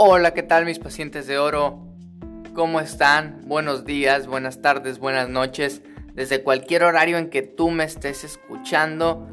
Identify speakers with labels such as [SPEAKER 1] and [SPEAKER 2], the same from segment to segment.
[SPEAKER 1] Hola, ¿qué tal mis pacientes de oro? ¿Cómo están? Buenos días, buenas tardes, buenas noches, desde cualquier horario en que tú me estés escuchando.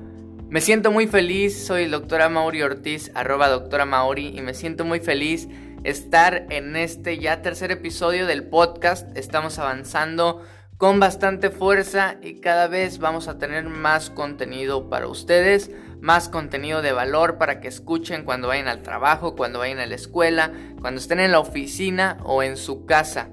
[SPEAKER 1] Me siento muy feliz, soy doctora Mauri Ortiz, arroba doctora Mauri, y me siento muy feliz estar en este ya tercer episodio del podcast. Estamos avanzando con bastante fuerza y cada vez vamos a tener más contenido para ustedes más contenido de valor para que escuchen cuando vayan al trabajo, cuando vayan a la escuela, cuando estén en la oficina o en su casa.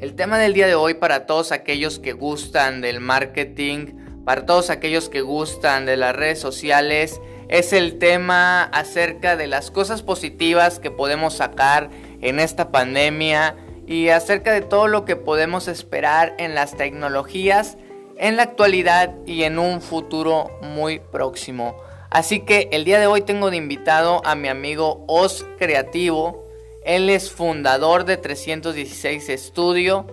[SPEAKER 1] El tema del día de hoy para todos aquellos que gustan del marketing, para todos aquellos que gustan de las redes sociales, es el tema acerca de las cosas positivas que podemos sacar en esta pandemia y acerca de todo lo que podemos esperar en las tecnologías en la actualidad y en un futuro muy próximo. Así que el día de hoy tengo de invitado a mi amigo Os Creativo. Él es fundador de 316 Studio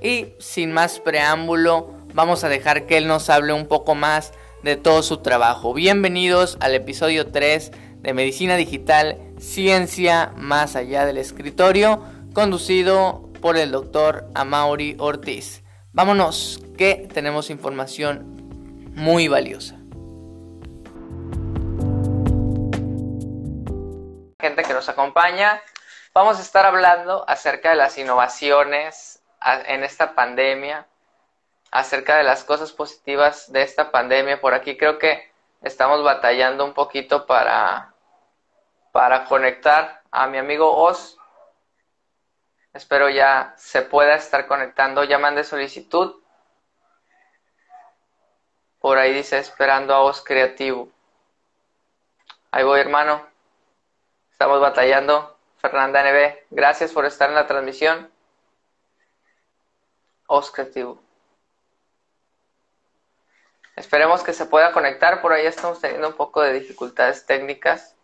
[SPEAKER 1] y sin más preámbulo vamos a dejar que él nos hable un poco más de todo su trabajo. Bienvenidos al episodio 3 de Medicina Digital, Ciencia más allá del escritorio, conducido por el doctor Amaury Ortiz. Vámonos, que tenemos información muy valiosa. Gente que nos acompaña, vamos a estar hablando acerca de las innovaciones en esta pandemia, acerca de las cosas positivas de esta pandemia. Por aquí creo que estamos batallando un poquito para, para conectar a mi amigo Oz. Espero ya se pueda estar conectando. Ya mande solicitud. Por ahí dice esperando a Os Creativo. Ahí voy, hermano. Estamos batallando. Fernanda NB, gracias por estar en la transmisión. Os Creativo. Esperemos que se pueda conectar. Por ahí estamos teniendo un poco de dificultades técnicas.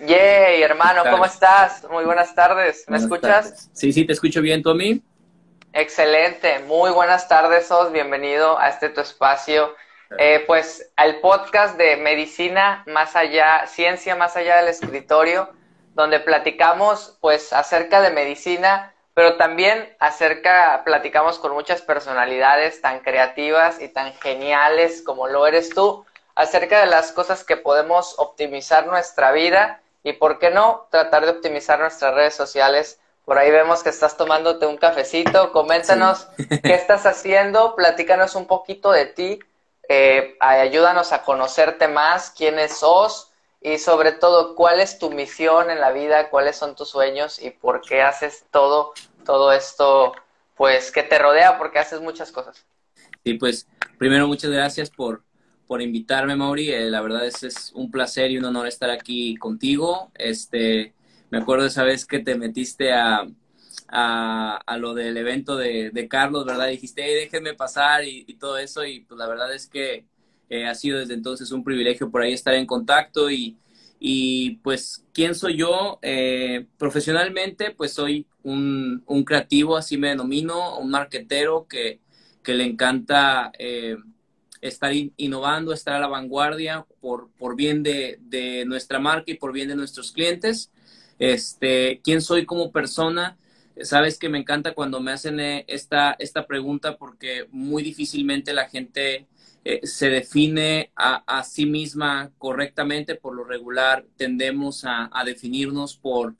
[SPEAKER 1] Yay, hermano, ¿cómo estás? Muy buenas tardes. ¿Me escuchas?
[SPEAKER 2] Sí, sí, te escucho bien, ¿tú a mí?
[SPEAKER 1] Excelente, muy buenas tardes, Os. Bienvenido a este tu espacio. Eh, pues al podcast de Medicina más allá, Ciencia más allá del escritorio, donde platicamos pues acerca de medicina, pero también acerca, platicamos con muchas personalidades tan creativas y tan geniales como lo eres tú, acerca de las cosas que podemos optimizar nuestra vida y por qué no tratar de optimizar nuestras redes sociales. Por ahí vemos que estás tomándote un cafecito. Coméntanos qué estás haciendo, platícanos un poquito de ti, eh, ayúdanos a conocerte más, quiénes sos y sobre todo cuál es tu misión en la vida, cuáles son tus sueños y por qué haces todo, todo esto, pues que te rodea, porque haces muchas cosas.
[SPEAKER 2] Sí, pues primero muchas gracias por, por invitarme, Mauri. Eh, la verdad es, es un placer y un honor estar aquí contigo. Este, me acuerdo esa vez que te metiste a, a, lo del evento de, Carlos, ¿verdad? Dijiste, hey, déjenme pasar y, todo eso. Y pues la verdad es que eh, ha sido desde entonces un privilegio por ahí estar en contacto y, y pues, ¿quién soy yo? Eh, profesionalmente, pues soy un, un, creativo, así me denomino, un marquetero que, que le encanta estar innovando, estar a la vanguardia por, por bien de, de, nuestra marca y por bien de nuestros clientes. Este, ¿Quién soy como persona? Sabes que me encanta cuando me hacen eh, esta, esta pregunta porque muy difícilmente la gente eh, se define a, sí misma correctamente. Por lo regular tendemos a, a, definirnos por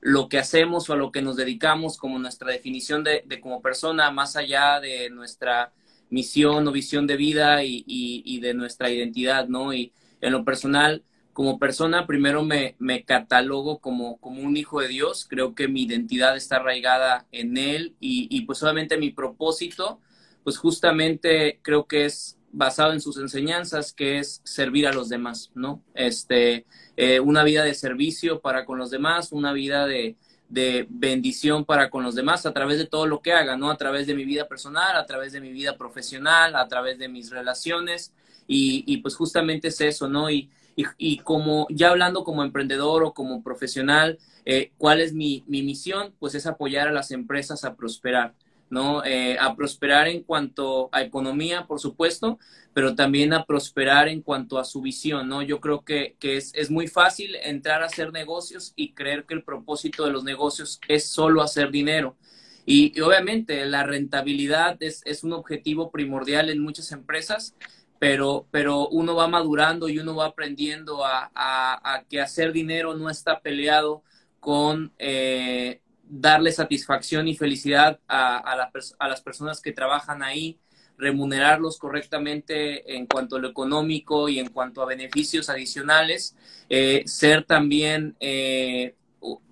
[SPEAKER 2] lo que hacemos o a lo que nos dedicamos como nuestra definición de, de como persona, más allá de nuestra misión o visión de vida y, y, de nuestra identidad, ¿no? Y en lo personal, como persona, primero me, me catalogo como, como un hijo de Dios, creo que mi identidad está arraigada en Él y, y pues obviamente mi propósito, pues justamente creo que es basado en sus enseñanzas, que es servir a los demás, ¿no? Este, eh, una vida de servicio para con los demás, una vida de, de bendición para con los demás a través de todo lo que haga, ¿no? A través de mi vida personal, a través de mi vida profesional, a través de mis relaciones y, pues justamente es eso, ¿no? Y, y, y, como ya hablando como emprendedor o como profesional, eh, ¿cuál es mi, mi misión? Pues es apoyar a las empresas a prosperar. ¿No? Eh, a prosperar en cuanto a economía, por supuesto, pero también a prosperar en cuanto a su visión, ¿no? Yo creo que, es, es, muy fácil entrar a hacer negocios y creer que el propósito de los negocios es solo hacer dinero. Y, obviamente la rentabilidad es, es, un objetivo primordial en muchas empresas, pero, pero uno va madurando y uno va aprendiendo a, a, que hacer dinero no está peleado con eh, darle satisfacción y felicidad a, a, las personas que trabajan ahí, remunerarlos correctamente en cuanto a lo económico y en cuanto a beneficios adicionales, eh, ser también eh,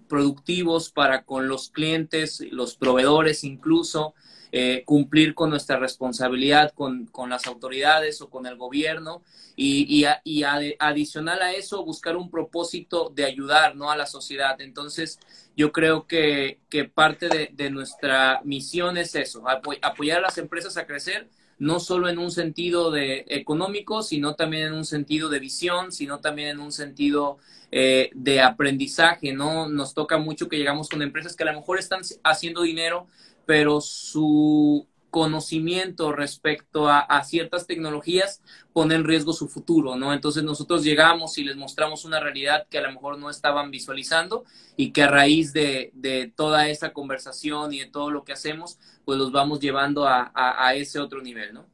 [SPEAKER 2] productivos para con los clientes, los proveedores incluso, eh, cumplir con nuestra responsabilidad con, con, las autoridades o con el gobierno y, y, adicional a eso buscar un propósito de ayudar ¿no? a la sociedad. Entonces yo creo que, que parte de, de, nuestra misión es eso, apoyar a las empresas a crecer no solo en un sentido de económico, sino también en un sentido de visión, sino también en un sentido eh, de aprendizaje, ¿no? Nos toca mucho que llegamos con empresas que a lo mejor están haciendo dinero, pero su conocimiento respecto a, ciertas tecnologías pone en riesgo su futuro, ¿no? Entonces nosotros llegamos y les mostramos una realidad que a lo mejor no estaban visualizando y que a raíz de, toda esa conversación y de todo lo que hacemos, pues los vamos llevando a, ese otro nivel, ¿no?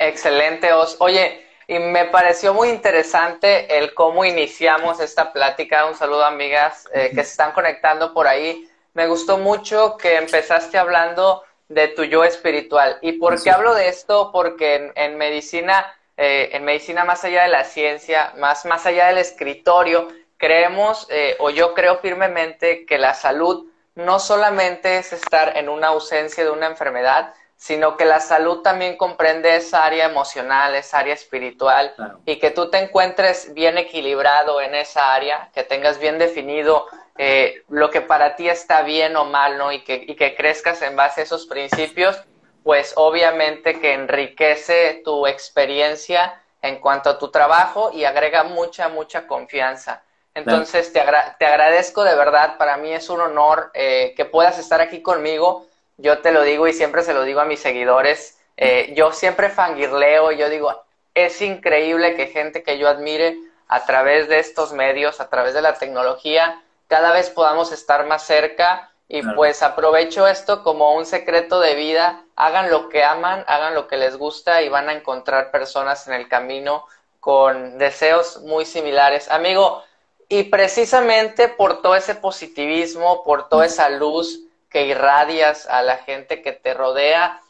[SPEAKER 1] Excelente, Os. Oye, y me pareció muy interesante el cómo iniciamos esta plática. Un saludo, amigas eh, que se están conectando por ahí. Me gustó mucho que empezaste hablando de tu yo espiritual. ¿Y por qué hablo de esto? Porque en, medicina, eh, en medicina más allá de la ciencia, más, más allá del escritorio, creemos, eh, o yo creo firmemente, que la salud no solamente es estar en una ausencia de una enfermedad, sino que la salud también comprende esa área emocional, esa área espiritual, y que tú te encuentres bien equilibrado en esa área, que tengas bien definido eh, lo que para ti está bien o mal, ¿no? Y que, y que crezcas en base a esos principios, pues obviamente que enriquece tu experiencia en cuanto a tu trabajo y agrega mucha, mucha confianza. Entonces, te, te, agradezco de verdad, para mí es un honor eh, que puedas estar aquí conmigo. Yo te lo digo y siempre se lo digo a mis seguidores. Eh, yo siempre fangirleo, yo digo, es increíble que gente que yo admire a través de estos medios, a través de la tecnología, cada vez podamos estar más cerca y pues aprovecho esto como un secreto de vida, hagan lo que aman, hagan lo que les gusta y van a encontrar personas en el camino con deseos muy similares. Amigo, y precisamente por todo ese positivismo, por toda esa luz que irradias a la gente que te rodea,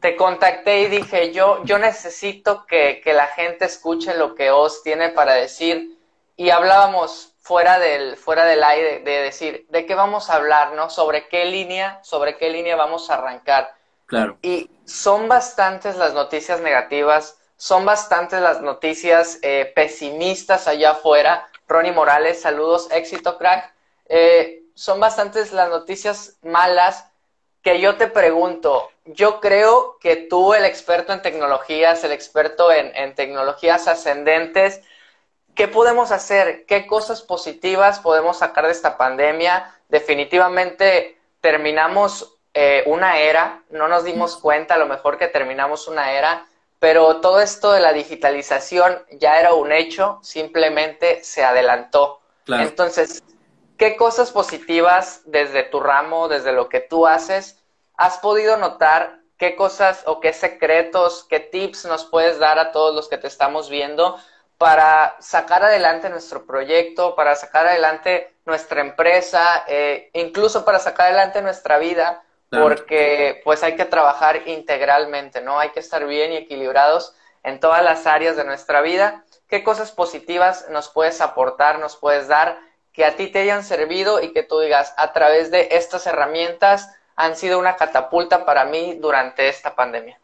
[SPEAKER 1] te contacté y dije, yo, yo necesito que, que la gente escuche lo que Oz tiene para decir. Y hablábamos fuera del, fuera del aire de decir, ¿de qué vamos a hablar, no? Sobre qué línea, sobre qué línea vamos a arrancar.
[SPEAKER 2] Claro.
[SPEAKER 1] Y son bastantes las noticias negativas, son bastantes las noticias eh, pesimistas allá afuera. Ronnie Morales, saludos, éxito, crack. Eh, son bastantes las noticias malas que yo te pregunto, yo creo que tú, el experto en tecnologías, el experto en, en tecnologías ascendentes, ¿Qué podemos hacer? ¿Qué cosas positivas podemos sacar de esta pandemia? Definitivamente terminamos eh, una era, no nos dimos cuenta a lo mejor que terminamos una era, pero todo esto de la digitalización ya era un hecho, simplemente se adelantó. Entonces, ¿qué cosas positivas desde tu ramo, desde lo que tú haces, has podido notar? ¿Qué cosas o qué secretos, qué tips nos puedes dar a todos los que te estamos viendo para sacar adelante nuestro proyecto, para sacar adelante nuestra empresa, eh, incluso para sacar adelante nuestra vida, porque pues hay que trabajar integralmente, ¿no? Hay que estar bien y equilibrados en todas las áreas de nuestra vida. ¿Qué cosas positivas nos puedes aportar, nos puedes dar que a ti te hayan servido y que tú digas, a través de estas herramientas han sido una catapulta para mí durante esta pandemia?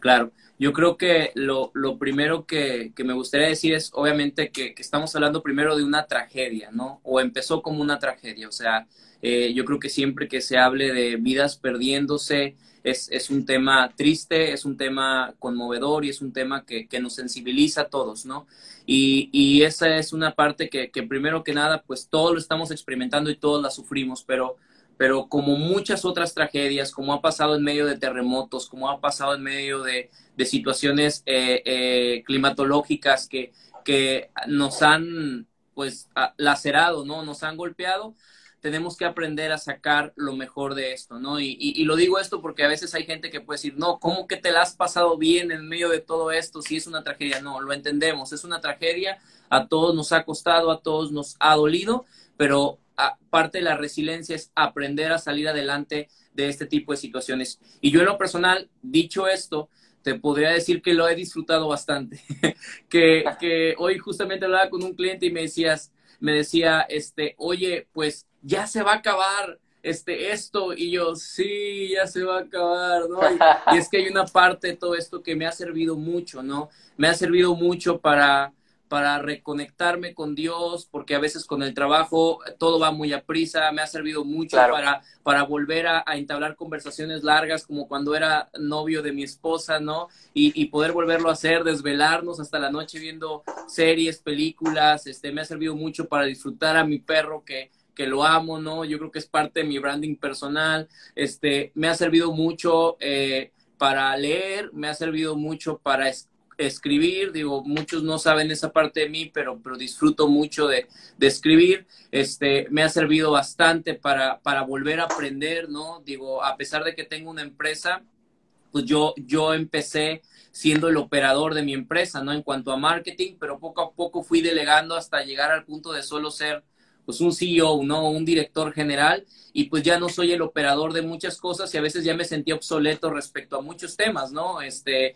[SPEAKER 2] Claro. Yo creo que lo, lo primero que, que, me gustaría decir es, obviamente, que, que, estamos hablando primero de una tragedia, ¿no? O empezó como una tragedia. O sea, eh, yo creo que siempre que se hable de vidas perdiéndose, es, es, un tema triste, es un tema conmovedor y es un tema que, que nos sensibiliza a todos, ¿no? Y, y, esa es una parte que, que primero que nada, pues todos lo estamos experimentando y todos la sufrimos, pero pero como muchas otras tragedias, como ha pasado en medio de terremotos, como ha pasado en medio de, situaciones eh, eh, climatológicas que, que nos han pues lacerado, ¿no? Nos han golpeado, tenemos que aprender a sacar lo mejor de esto, ¿no? Y, y, lo digo esto porque a veces hay gente que puede decir, no, ¿cómo que te la has pasado bien en medio de todo esto si es una tragedia? No, lo entendemos, es una tragedia, a todos nos ha costado, a todos nos ha dolido, pero parte de la resiliencia es aprender a salir adelante de este tipo de situaciones. Y yo en lo personal, dicho esto, te podría decir que lo he disfrutado bastante. que, que hoy justamente hablaba con un cliente y me decías, me decía, este, oye, pues ya se va a acabar este, esto, y yo, sí, ya se va a acabar, ¿no? y, es que hay una parte de todo esto que me ha servido mucho, ¿no? Me ha servido mucho para, para reconectarme con Dios, porque a veces con el trabajo todo va muy a prisa, me ha servido mucho para, para volver a, entablar conversaciones largas como cuando era novio de mi esposa, ¿no? Y, poder volverlo a hacer, desvelarnos hasta la noche viendo series, películas, este, me ha servido mucho para disfrutar a mi perro que, que lo amo, ¿no? Yo creo que es parte de mi branding personal, este, me ha servido mucho eh, para leer, me ha servido mucho para escribir, digo, muchos no saben esa parte de mí, pero, pero disfruto mucho de, de escribir, este, me ha servido bastante para, para volver a aprender, ¿no? Digo, a pesar de que tengo una empresa, pues yo, yo empecé siendo el operador de mi empresa, ¿no? En cuanto a marketing, pero poco a poco fui delegando hasta llegar al punto de solo ser pues un CEO, ¿no? Un director general y pues ya no soy el operador de muchas cosas y a veces ya me sentía obsoleto respecto a muchos temas, ¿no? Este,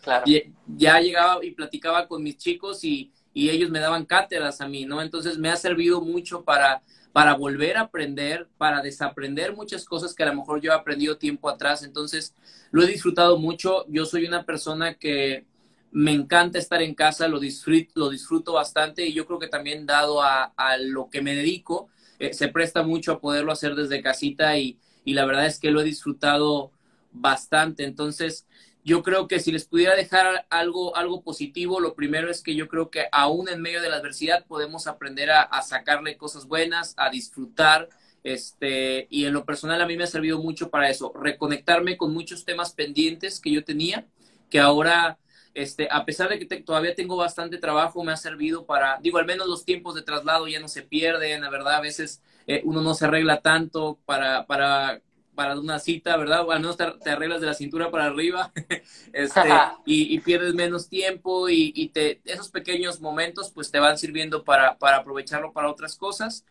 [SPEAKER 2] ya llegaba y platicaba con mis chicos y, y ellos me daban cátedras a mí, ¿no? Entonces me ha servido mucho para, para volver a aprender, para desaprender muchas cosas que a lo mejor yo he aprendido tiempo atrás. Entonces lo he disfrutado mucho. Yo soy una persona que me encanta estar en casa, lo disfruto, lo disfruto bastante y yo creo que también dado a, lo que me dedico, eh, se presta mucho a poderlo hacer desde casita y, y, la verdad es que lo he disfrutado bastante. Entonces, yo creo que si les pudiera dejar algo, algo positivo, lo primero es que yo creo que aún en medio de la adversidad podemos aprender a, a sacarle cosas buenas, a disfrutar. Este, y en lo personal a mí me ha servido mucho para eso, reconectarme con muchos temas pendientes que yo tenía, que ahora este, a pesar de que todavía tengo bastante trabajo, me ha servido para, digo, al menos los tiempos de traslado ya no se pierden, la verdad, a veces eh, uno no se arregla tanto para, para, para una cita, ¿verdad? O al menos te, arreglas de la cintura para arriba este, y, pierdes menos tiempo y, y, te, esos pequeños momentos pues te van sirviendo para, para aprovecharlo para otras cosas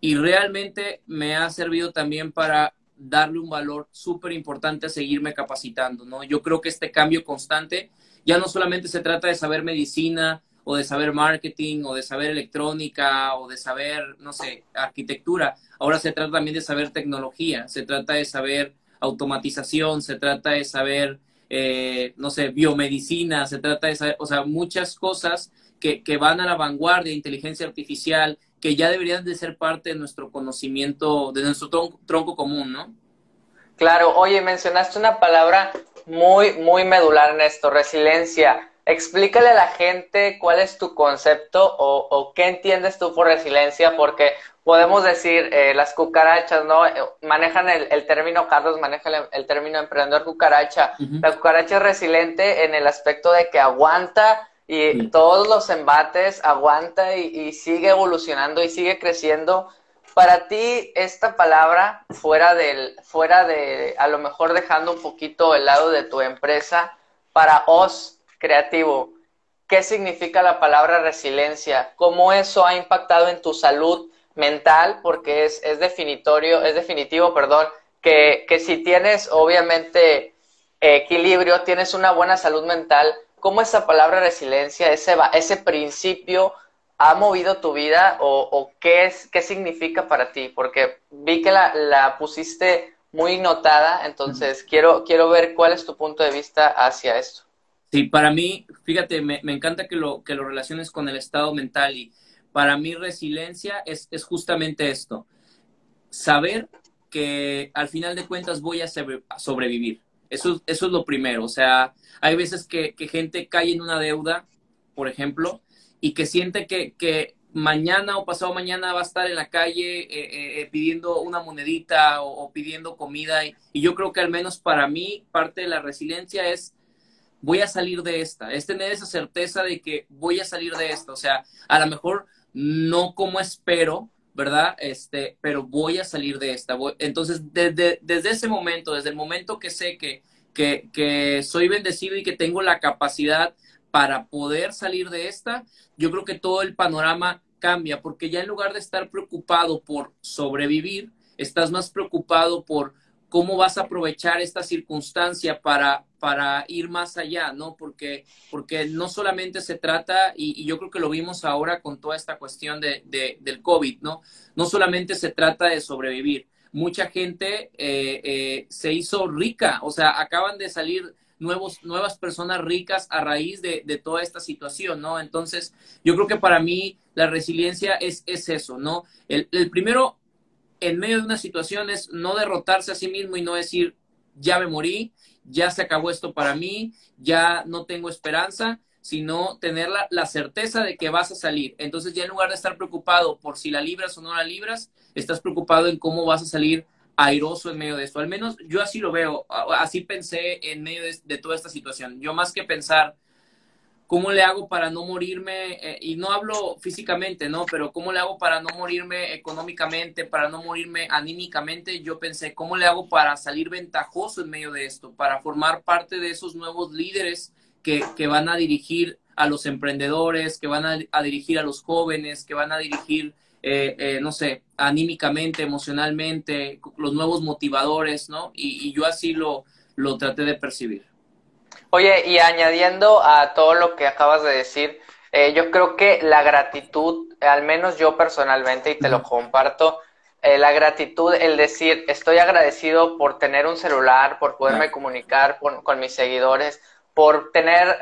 [SPEAKER 2] y realmente me ha servido también para darle un valor súper importante a seguirme capacitando, ¿no? Yo creo que este cambio constante ya no solamente se trata de saber medicina o de saber marketing o de saber electrónica o de saber, no sé, arquitectura. Ahora se trata también de saber tecnología, se trata de saber automatización, se trata de saber, eh, no sé, biomedicina, se trata de saber, o sea, muchas cosas que, que van a la vanguardia, inteligencia artificial, que ya deberían de ser parte de nuestro conocimiento, de nuestro tronco común, ¿no?
[SPEAKER 1] Claro, oye, mencionaste una palabra muy, muy medular en esto, resiliencia. Explícale a la gente cuál es tu concepto o, qué entiendes tú por resiliencia, porque podemos decir, eh, las cucarachas, ¿no? Eh, manejan el, término, Carlos maneja el, término emprendedor cucaracha. La cucaracha es resiliente en el aspecto de que aguanta y todos los embates, aguanta y sigue evolucionando y sigue creciendo para ti, esta palabra, fuera del, fuera de, a lo mejor dejando un poquito el lado de tu empresa, para os creativo, ¿qué significa la palabra resiliencia? ¿Cómo eso ha impactado en tu salud mental? Porque es, es definitorio, es definitivo, perdón, que, que si tienes obviamente equilibrio, tienes una buena salud mental, ¿cómo esa palabra resiliencia, ese, ese principio ha movido tu vida o, qué, es, qué significa para ti? Porque vi que la, pusiste muy notada, entonces quiero, quiero ver cuál es tu punto de vista hacia esto.
[SPEAKER 2] Sí, para mí, fíjate, me, encanta que lo, que lo relaciones con el estado mental y para mí resiliencia es, es justamente esto, saber que al final de cuentas voy a sobrevivir. Eso, eso es lo primero. O sea, hay veces que, que gente cae en una deuda, por ejemplo, y que siente que, mañana o pasado mañana va a estar en la calle eh, eh, pidiendo una monedita o, pidiendo comida. Y, yo creo que al menos para mí parte de la resiliencia es voy a salir de esta, es tener esa certeza de que voy a salir de esta. O sea, a lo mejor no como espero, ¿verdad? Este, pero voy a salir de esta. entonces, desde, desde ese momento, desde el momento que sé que, que, que soy bendecido y que tengo la capacidad para poder salir de esta, yo creo que todo el panorama cambia, porque ya en lugar de estar preocupado por sobrevivir, estás más preocupado por cómo vas a aprovechar esta circunstancia para, para ir más allá, ¿no? Porque, porque no solamente se trata, y, yo creo que lo vimos ahora con toda esta cuestión de, del COVID, ¿no? No solamente se trata de sobrevivir. Mucha gente eh, eh, se hizo rica, o sea, acaban de salir nuevos, nuevas personas ricas a raíz de, toda esta situación, ¿no? Entonces, yo creo que para mí la resiliencia es, es eso, ¿no? El, el primero, en medio de una situación, es no derrotarse a sí mismo y no decir, ya me morí, ya se acabó esto para mí, ya no tengo esperanza, sino tener la, la, certeza de que vas a salir. Entonces ya en lugar de estar preocupado por si la libras o no la libras, estás preocupado en cómo vas a salir airoso en medio de esto. Al menos yo así lo veo, así pensé en medio de, toda esta situación. Yo más que pensar cómo le hago para no morirme, eh, y no hablo físicamente, ¿no? Pero cómo le hago para no morirme económicamente, para no morirme anímicamente, yo pensé, ¿cómo le hago para salir ventajoso en medio de esto? Para formar parte de esos nuevos líderes que, que van a dirigir a los emprendedores, que van a, a dirigir a los jóvenes, que van a dirigir eh, eh, no sé, anímicamente, emocionalmente, los nuevos motivadores, ¿no? Y, yo así lo, lo traté de percibir.
[SPEAKER 1] Oye, y añadiendo a todo lo que acabas de decir, eh, yo creo que la gratitud, al menos yo personalmente, y te lo comparto, la gratitud, el decir, estoy agradecido por tener un celular, por poderme comunicar con, mis seguidores, por tener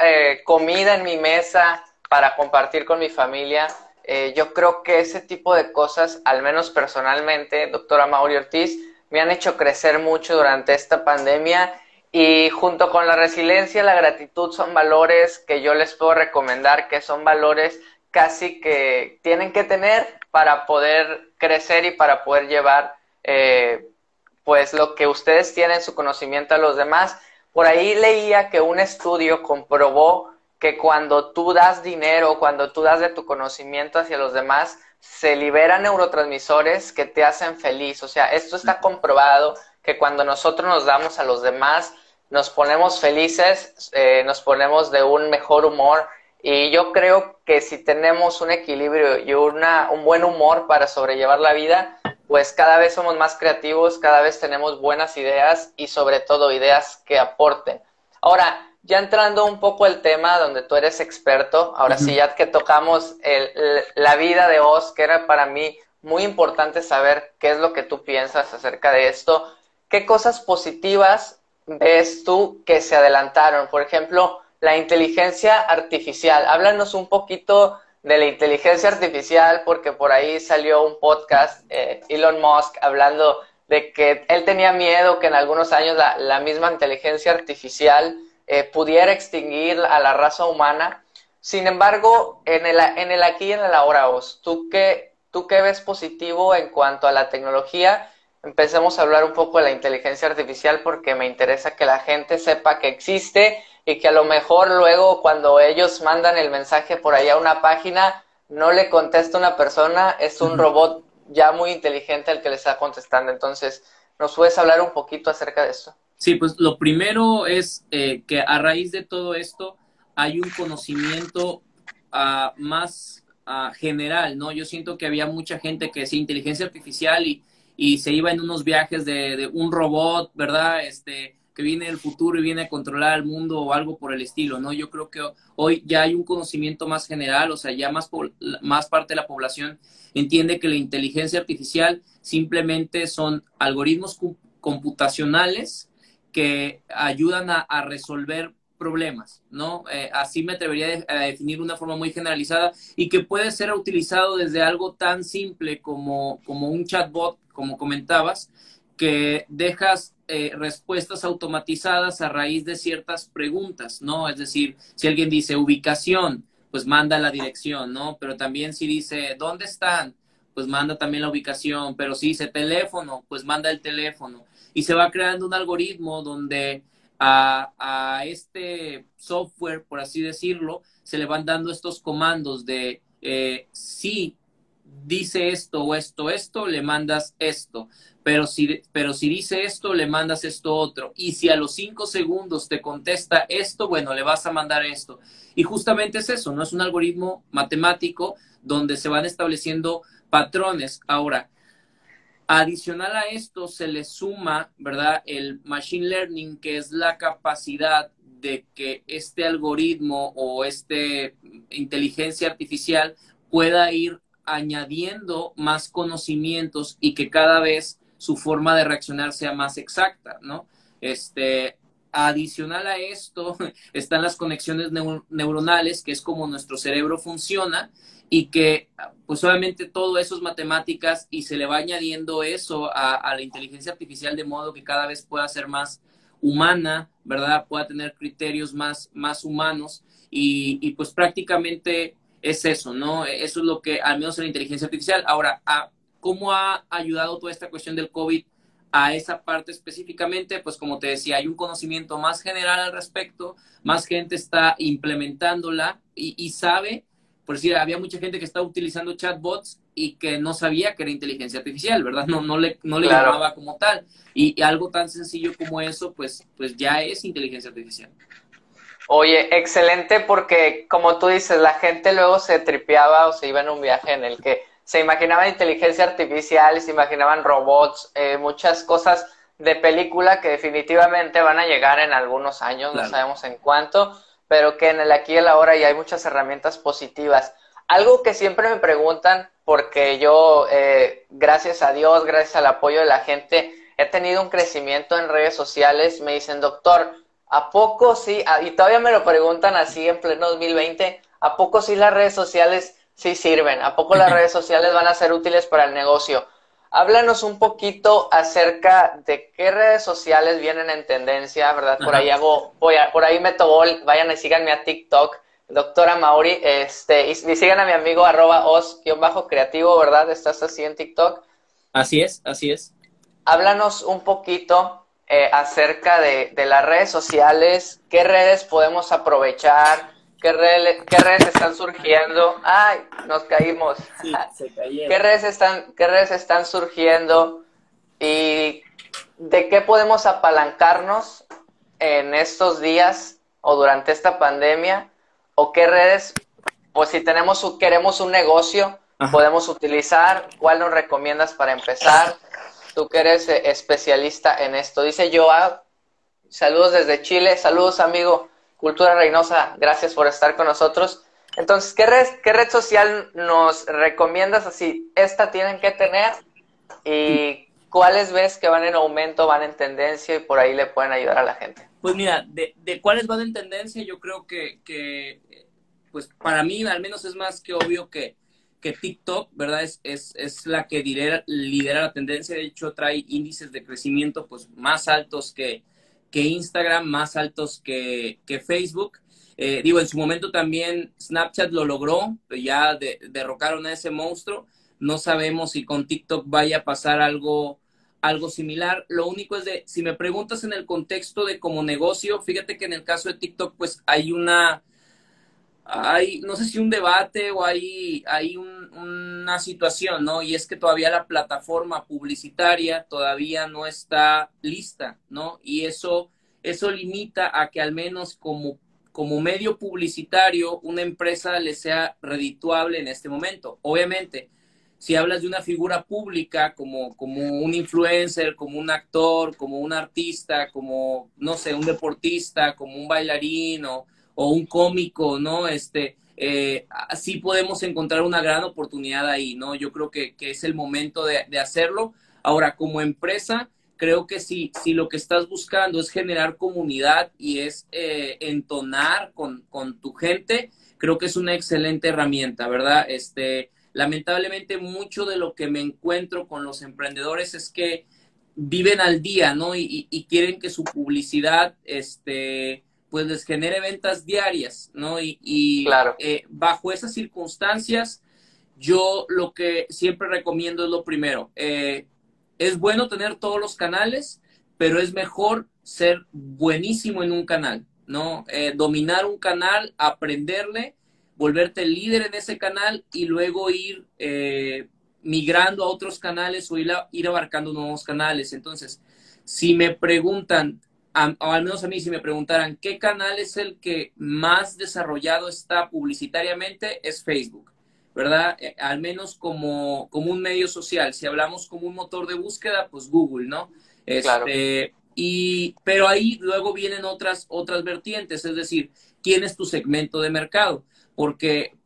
[SPEAKER 1] comida en mi mesa para compartir con mi familia, eh, yo creo que ese tipo de cosas, al menos personalmente, doctora Mauri Ortiz, me han hecho crecer mucho durante esta pandemia y junto con la resiliencia, la gratitud son valores que yo les puedo recomendar, que son valores casi que tienen que tener para poder crecer y para poder llevar eh, pues lo que ustedes tienen su conocimiento a los demás. Por ahí leía que un estudio comprobó que cuando tú das dinero, cuando tú das de tu conocimiento hacia los demás, se liberan neurotransmisores que te hacen feliz. O sea, esto está comprobado que cuando nosotros nos damos a los demás, nos ponemos felices, eh, nos ponemos de un mejor humor. Y yo creo que si tenemos un equilibrio y una, un buen humor para sobrellevar la vida, pues cada vez somos más creativos, cada vez tenemos buenas ideas y sobre todo ideas que aporten. Ahora, ya entrando un poco el tema donde tú eres experto, ahora sí, ya que tocamos la vida de Oz, que era para mí muy importante saber qué es lo que tú piensas acerca de esto, qué cosas positivas ves tú que se adelantaron. Por ejemplo, la inteligencia artificial. Háblanos un poquito de la inteligencia artificial, porque por ahí salió un podcast, eh, Elon Musk, hablando de que él tenía miedo que en algunos años la, la misma inteligencia artificial eh, pudiera extinguir a la raza humana. Sin embargo, en el, en el aquí y en el ahora, vos, ¿tú qué, ¿tú qué ves positivo en cuanto a la tecnología? Empecemos a hablar un poco de la inteligencia artificial porque me interesa que la gente sepa que existe y que a lo mejor luego cuando ellos mandan el mensaje por allá a una página, no le contesta una persona, es un robot ya muy inteligente el que le está contestando. Entonces, ¿nos puedes hablar un poquito acerca de esto?
[SPEAKER 2] Sí, pues lo primero es eh, que a raíz de todo esto hay un conocimiento uh, más uh, general, ¿no? Yo siento que había mucha gente que decía inteligencia artificial y, y se iba en unos viajes de, un robot, ¿verdad? Este, que viene del futuro y viene a controlar el mundo o algo por el estilo, ¿no? Yo creo que hoy ya hay un conocimiento más general, o sea, ya más, más parte de la población entiende que la inteligencia artificial simplemente son algoritmos computacionales que ayudan a, resolver problemas, ¿no? Eh, así me atrevería a definir de una forma muy generalizada y que puede ser utilizado desde algo tan simple como, como un chatbot, como comentabas, que dejas eh, respuestas automatizadas a raíz de ciertas preguntas, ¿no? Es decir, si alguien dice ubicación, pues manda la dirección, ¿no? Pero también si dice, ¿dónde están? Pues manda también la ubicación, pero si dice teléfono, pues manda el teléfono. Y se va creando un algoritmo donde a, a este software, por así decirlo, se le van dando estos comandos de eh, si dice esto o esto, esto, le mandas esto. Pero si, pero si dice esto, le mandas esto otro. Y si a los cinco segundos te contesta esto, bueno, le vas a mandar esto. Y justamente es eso, ¿no? Es un algoritmo matemático donde se van estableciendo patrones. Ahora, adicional a esto se le suma, ¿verdad? El machine learning, que es la capacidad de que este algoritmo o este inteligencia artificial pueda ir añadiendo más conocimientos y que cada vez su forma de reaccionar sea más exacta, ¿no? Este, adicional a esto están las conexiones neuronales, que es como nuestro cerebro funciona y que pues obviamente todo eso es matemáticas y se le va añadiendo eso a, a la inteligencia artificial de modo que cada vez pueda ser más humana, ¿verdad? Pueda tener criterios más, más humanos y, y, pues prácticamente es eso, ¿no? Eso es lo que, al menos en la inteligencia artificial. Ahora, ¿cómo ha ayudado toda esta cuestión del COVID a esa parte específicamente? Pues como te decía, hay un conocimiento más general al respecto, más gente está implementándola y, y sabe por decir, había mucha gente que estaba utilizando chatbots y que no sabía que era inteligencia artificial, ¿verdad? No, no le, no le llamaba como tal. Y, algo tan sencillo como eso, pues, pues ya es inteligencia artificial.
[SPEAKER 1] Oye, excelente porque como tú dices, la gente luego se tripeaba o se iba en un viaje en el que se imaginaba inteligencia artificial, se imaginaban robots, eh, muchas cosas de película que definitivamente van a llegar en algunos años, no sabemos en cuánto pero que en el aquí y el ahora ya hay muchas herramientas positivas. Algo que siempre me preguntan, porque yo, eh, gracias a Dios, gracias al apoyo de la gente, he tenido un crecimiento en redes sociales, me dicen, doctor, ¿a poco sí? Ah, y todavía me lo preguntan así en pleno 2020, ¿a poco sí las redes sociales sí sirven? ¿A poco las redes sociales van a ser útiles para el negocio? Háblanos un poquito acerca de qué redes sociales vienen en tendencia, ¿verdad? Por ahí hago, voy a, por ahí meto gol, vayan y síganme a TikTok, doctora Mauri, este, y, sigan a mi amigo arroba os-creativo, ¿verdad? ¿Estás así en TikTok?
[SPEAKER 2] Así es, así es.
[SPEAKER 1] Háblanos un poquito eh, acerca de, de las redes sociales, qué redes podemos aprovechar, ¿Qué, redes están surgiendo? ¡Ay! Nos caímos. Sí, se ¿Qué redes, están, ¿Qué redes están surgiendo? ¿Y de qué podemos apalancarnos en estos días o durante esta pandemia? ¿O qué redes, o si tenemos, queremos un negocio, podemos utilizar? ¿Cuál nos recomiendas para empezar? Tú que eres eh, especialista en esto. Dice Joa, saludos desde Chile, saludos amigo. Cultura Reynosa, gracias por estar con nosotros. Entonces, ¿qué red, qué social nos recomiendas así? Esta tienen que tener y cuáles ves que van en aumento, van en tendencia y por ahí le pueden ayudar a la gente.
[SPEAKER 2] Pues mira, de, de cuáles van en tendencia, yo creo que, que, pues para mí al menos es más que obvio que, que TikTok, ¿verdad? Es, es, es la que lidera, lidera la tendencia, de hecho trae índices de crecimiento pues más altos que, que Instagram, más altos que, Facebook. Eh, digo, en su momento también Snapchat lo logró, ya derrocaron a ese monstruo. No sabemos si con TikTok vaya a pasar algo, algo similar. Lo único es de, si me preguntas en el contexto de como negocio, fíjate que en el caso de TikTok, pues hay una, hay, no sé si un debate o hay, hay una situación, ¿no? Y es que todavía la plataforma publicitaria todavía no está lista, ¿no? Y eso, eso limita a que al menos como, como medio publicitario una empresa le sea redituable en este momento. Obviamente, si hablas de una figura pública como, como un influencer, como un actor, como un artista, como, no sé, un deportista, como un bailarín o o un cómico, ¿no? Este, eh, podemos encontrar una gran oportunidad ahí, ¿no? Yo creo que, es el momento de, hacerlo. Ahora, como empresa, creo que si, si lo que estás buscando es generar comunidad y es eh, entonar con, con, tu gente, creo que es una excelente herramienta, ¿verdad? Este, lamentablemente, mucho de lo que me encuentro con los emprendedores es que viven al día, ¿no? Y, y quieren que su publicidad, este, pues les genere ventas diarias, ¿no? Y,
[SPEAKER 1] claro.
[SPEAKER 2] Eh, bajo esas circunstancias, yo lo que siempre recomiendo es lo primero. Eh, es bueno tener todos los canales, pero es mejor ser buenísimo en un canal, ¿no? Eh, dominar un canal, aprenderle, volverte líder en ese canal y luego ir migrando a otros canales o ir, ir abarcando nuevos canales. Entonces, si me preguntan, o al menos a mí si me preguntaran qué canal es el que más desarrollado está publicitariamente, es Facebook, ¿verdad? Eh, al menos como, como un medio social. Si hablamos como un motor de búsqueda, pues Google, ¿no?
[SPEAKER 1] claro.
[SPEAKER 2] Este, y, pero ahí luego vienen otras, otras vertientes, es decir, ¿quién es tu segmento de mercado? Porque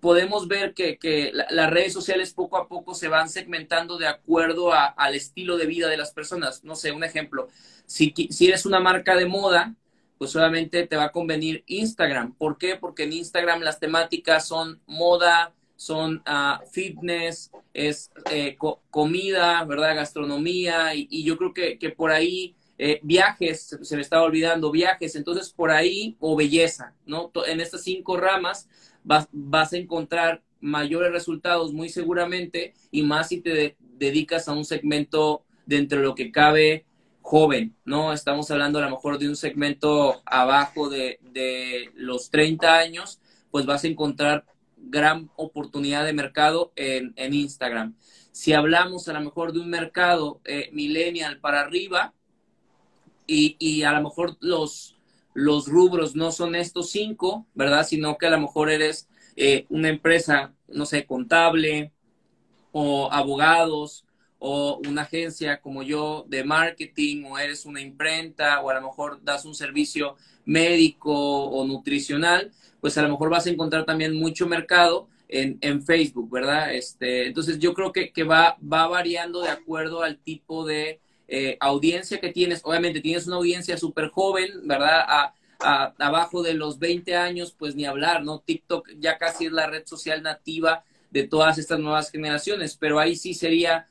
[SPEAKER 2] podemos ver que, que las redes sociales poco a poco se van segmentando de acuerdo al estilo de vida de las personas. No sé, un ejemplo, si, si eres una marca de moda, pues solamente te va a convenir Instagram. ¿Por qué? Porque en Instagram las temáticas son moda, son uh, fitness, es eh, comida, ¿verdad? Gastronomía, y, yo creo que, que por ahí eh, viajes, se me estaba olvidando, viajes, entonces por ahí, o belleza, ¿no? En estas cinco ramas vas, vas a encontrar mayores resultados muy seguramente y más si te dedicas a un segmento dentro de lo que cabe joven, ¿no? Estamos hablando a lo mejor de un segmento abajo de, de los 30 años, pues vas a encontrar gran oportunidad de mercado en, en Instagram. Si hablamos a lo mejor de un mercado eh, millennial para arriba y, y, a lo mejor los, los rubros no son estos cinco, ¿verdad? Sino que a lo mejor eres eh, una empresa, no sé, contable o abogados o una agencia como yo de marketing o eres una imprenta o a lo mejor das un servicio médico o nutricional, pues a lo mejor vas a encontrar también mucho mercado en, Facebook, ¿verdad? Este, entonces yo creo que, va variando de acuerdo al tipo de eh, audiencia que tienes. Obviamente tienes una audiencia súper joven, ¿verdad? A, abajo de los 20 años, pues ni hablar, ¿no? TikTok ya casi es la red social nativa de todas estas nuevas generaciones, pero ahí sí sería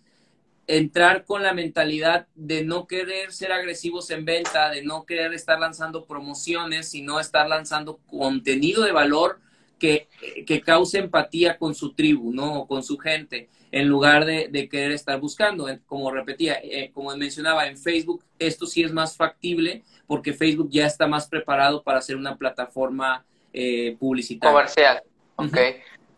[SPEAKER 2] entrar con la mentalidad de no querer ser agresivos en venta, de no querer estar lanzando promociones, sino estar lanzando contenido de valor que, que cause empatía con su tribu, ¿no? O con su gente, en lugar de, de querer estar buscando. Como repetía, eh, como mencionaba, en Facebook esto sí es más factible porque Facebook ya está más preparado para ser una plataforma eh, publicitaria.
[SPEAKER 1] Comercial, ok.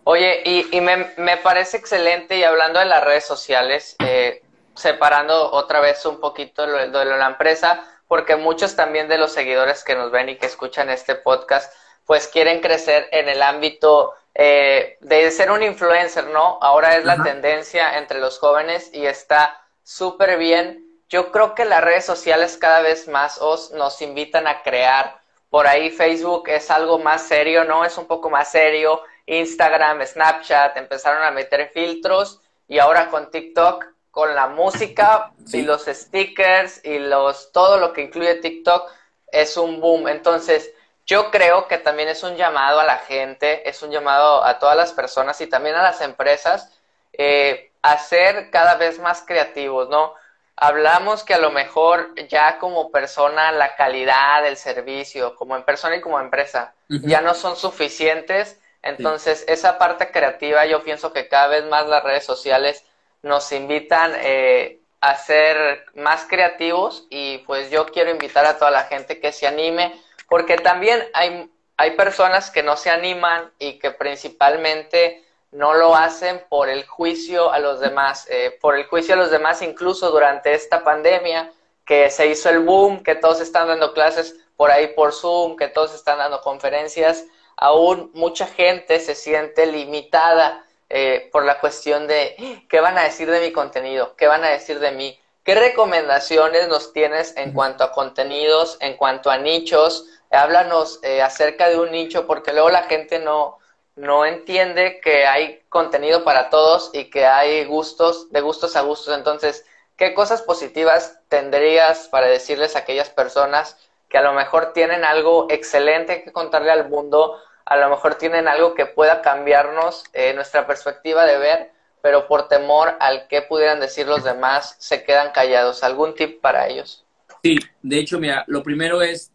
[SPEAKER 1] Oye, y, y me, me, parece excelente, y hablando de las redes sociales, eh, separando otra vez un poquito lo, de la empresa, porque muchos también de los seguidores que nos ven y que escuchan este podcast, pues quieren crecer en el ámbito eh, de ser un influencer, ¿no? Ahora es la tendencia entre los jóvenes y está súper bien yo creo que las redes sociales cada vez más os, nos invitan a crear. Por ahí Facebook es algo más serio, ¿no? Es un poco más serio. Instagram, Snapchat empezaron a meter filtros y ahora con TikTok, con la música y los stickers y los todo lo que incluye TikTok es un boom. Entonces, yo creo que también es un llamado a la gente, es un llamado a todas las personas y también a las empresas eh, a ser cada vez más creativos, ¿no? hablamos que a lo mejor ya como persona la calidad del servicio, como en persona y como empresa, ya no son suficientes. Entonces, esa parte creativa, yo pienso que cada vez más las redes sociales nos invitan eh, a ser más creativos y pues yo quiero invitar a toda la gente que se anime, porque también hay, hay personas que no se animan y que principalmente no lo hacen por el juicio a los demás, eh, por el juicio a los demás incluso durante esta pandemia, que se hizo el boom, que todos están dando clases por ahí por Zoom, que todos están dando conferencias, aún mucha gente se siente limitada eh, por la cuestión de qué van a decir de mi contenido, qué van a decir de mí, qué recomendaciones nos tienes en cuanto a contenidos, en cuanto a nichos, háblanos eh, acerca de un nicho, porque luego la gente no, no entiende que hay contenido para todos y que hay gustos, de gustos a gustos. Entonces, ¿qué cosas positivas tendrías para decirles a aquellas personas que a lo mejor tienen algo excelente que contarle al mundo, a lo mejor tienen algo que pueda cambiarnos eh, nuestra perspectiva de ver, pero por temor al que pudieran decir los demás, se quedan callados? ¿Algún tip para ellos?
[SPEAKER 2] Sí, de hecho, mira, lo primero es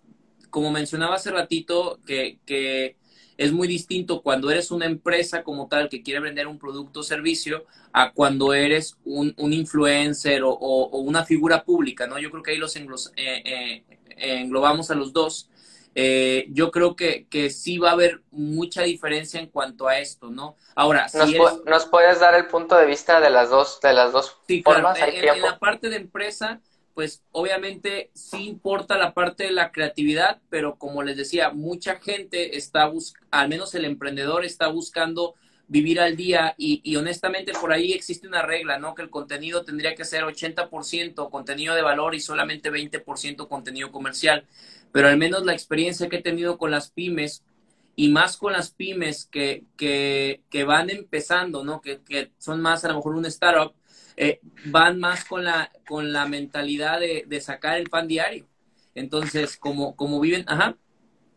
[SPEAKER 2] como mencionaba hace ratito, que, que es muy distinto cuando eres una empresa como tal que quiere vender un producto o servicio a cuando eres un, un influencer o, o, una figura pública, ¿no? Yo creo que ahí los englos, eh, eh, englobamos a los dos. Eh, yo creo que, que sí va a haber mucha diferencia en cuanto a esto, ¿no? Ahora,
[SPEAKER 1] si ¿Nos, ¿Nos, puedes dar el punto de vista de las dos, de las dos
[SPEAKER 2] sí, formas? Claro. En, en, la parte de empresa, pues obviamente sí importa la parte de la creatividad, pero como les decía, mucha gente está buscando, al menos el emprendedor está buscando vivir al día y, honestamente por ahí existe una regla, ¿no? Que el contenido tendría que ser 80% contenido de valor y solamente 20% contenido comercial. Pero al menos la experiencia que he tenido con las pymes y más con las pymes que, que, que van empezando, ¿no? Que, que son más a lo mejor un startup, eh, van más con la, con la mentalidad de, de, sacar el pan diario. Entonces, como, como viven, ajá.